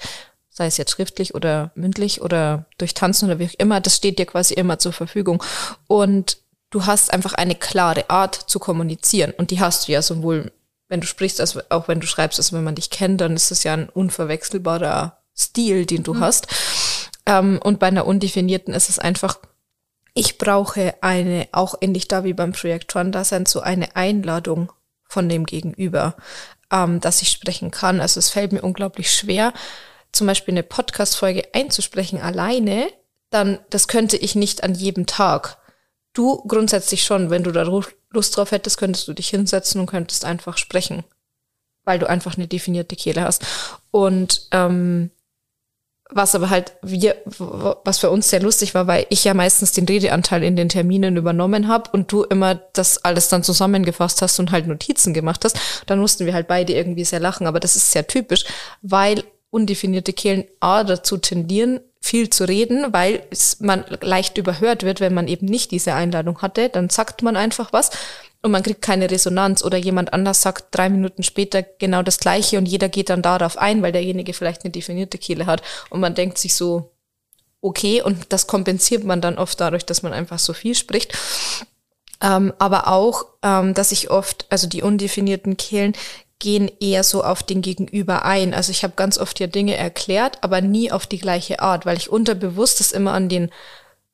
sei es jetzt schriftlich oder mündlich oder durch Tanzen oder wie auch immer, das steht dir quasi immer zur Verfügung. Und du hast einfach eine klare Art zu kommunizieren. Und die hast du ja sowohl, wenn du sprichst, als auch wenn du schreibst. Also wenn man dich kennt, dann ist es ja ein unverwechselbarer Stil, den du mhm. hast. Ähm, und bei einer undefinierten ist es einfach, ich brauche eine, auch ähnlich da wie beim Projektoren-Dasein, so eine Einladung von dem Gegenüber, ähm, dass ich sprechen kann. Also es fällt mir unglaublich schwer, zum Beispiel eine Podcast-Folge einzusprechen alleine, dann, das könnte ich nicht an jedem Tag. Du grundsätzlich schon, wenn du da Lust drauf hättest, könntest du dich hinsetzen und könntest einfach sprechen, weil du einfach eine definierte Kehle hast. Und ähm, was aber halt wir, was für uns sehr lustig war, weil ich ja meistens den Redeanteil in den Terminen übernommen habe und du immer das alles dann zusammengefasst hast und halt Notizen gemacht hast, dann mussten wir halt beide irgendwie sehr lachen. Aber das ist sehr typisch, weil undefinierte Kehlen A dazu tendieren, viel zu reden, weil man leicht überhört wird, wenn man eben nicht diese Einladung hatte. Dann sagt man einfach was und man kriegt keine Resonanz oder jemand anders sagt drei Minuten später genau das Gleiche und jeder geht dann darauf ein, weil derjenige vielleicht eine definierte Kehle hat und man denkt sich so, okay, und das kompensiert man dann oft dadurch, dass man einfach so viel spricht. Ähm, aber auch, ähm, dass ich oft, also die undefinierten Kehlen gehen eher so auf den Gegenüber ein. Also ich habe ganz oft ja Dinge erklärt, aber nie auf die gleiche Art, weil ich unterbewusst das immer an den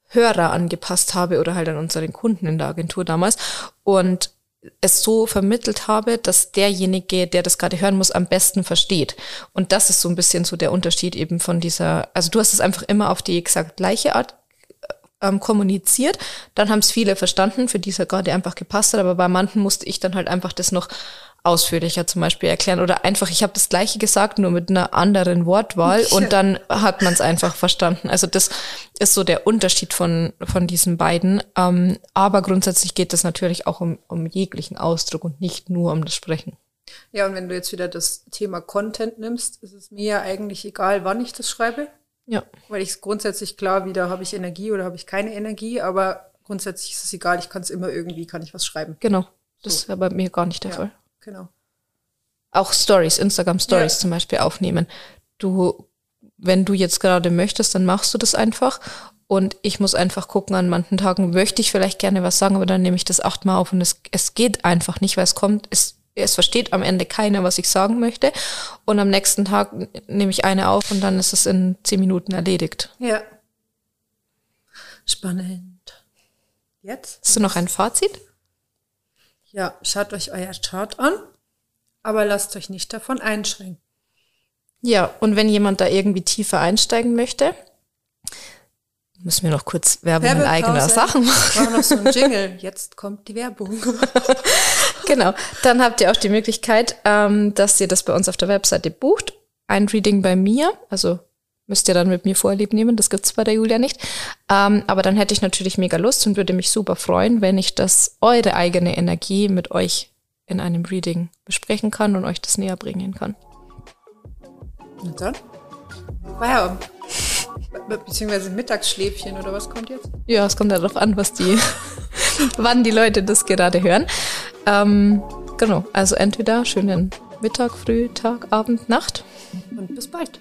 Hörer angepasst habe oder halt an unseren Kunden in der Agentur damals und es so vermittelt habe, dass derjenige, der das gerade hören muss, am besten versteht. Und das ist so ein bisschen so der Unterschied eben von dieser, also du hast es einfach immer auf die exakt gleiche Art ähm, kommuniziert, dann haben es viele verstanden, für die es gerade einfach gepasst hat, aber bei manchen musste ich dann halt einfach das noch ausführlicher zum Beispiel erklären oder einfach, ich habe das gleiche gesagt, nur mit einer anderen Wortwahl und dann hat man es einfach verstanden. Also das ist so der Unterschied von, von diesen beiden. Ähm, aber grundsätzlich geht es natürlich auch um, um jeglichen Ausdruck und nicht nur um das Sprechen. Ja, und wenn du jetzt wieder das Thema Content nimmst, ist es mir ja eigentlich egal, wann ich das schreibe. Ja. Weil ich grundsätzlich klar wieder, habe ich Energie oder habe ich keine Energie, aber grundsätzlich ist es egal, ich kann es immer irgendwie, kann ich was schreiben. Genau. Das so. ist ja bei mir gar nicht der ja. Fall. Genau. Auch Stories, Instagram Stories ja. zum Beispiel aufnehmen. Du, wenn du jetzt gerade möchtest, dann machst du das einfach. Und ich muss einfach gucken, an manchen Tagen möchte ich vielleicht gerne was sagen, aber dann nehme ich das achtmal auf und es, es geht einfach nicht, weil es kommt, es, es versteht am Ende keiner, was ich sagen möchte. Und am nächsten Tag nehme ich eine auf und dann ist es in zehn Minuten erledigt. Ja. Spannend. Jetzt? Hast du noch ein Fazit? Ja, schaut euch euer Chart an, aber lasst euch nicht davon einschränken. Ja, und wenn jemand da irgendwie tiefer einsteigen möchte, müssen wir noch kurz Werbung in eigener Sachen machen. Machen noch so ein <laughs> Jingle. Jetzt kommt die Werbung. <laughs> genau. Dann habt ihr auch die Möglichkeit, ähm, dass ihr das bei uns auf der Webseite bucht. Ein Reading bei mir, also Müsst ihr dann mit mir Vorlieb nehmen, das gibt's bei der Julia nicht. Ähm, aber dann hätte ich natürlich mega Lust und würde mich super freuen, wenn ich das eure eigene Energie mit euch in einem Reading besprechen kann und euch das näher bringen kann. Und dann? Be beziehungsweise Mittagsschläfchen oder was kommt jetzt? Ja, es kommt darauf an, was die, <laughs> wann die Leute das gerade hören. Ähm, genau, also entweder schönen Mittag, Früh, Tag, Abend, Nacht. Und bis bald.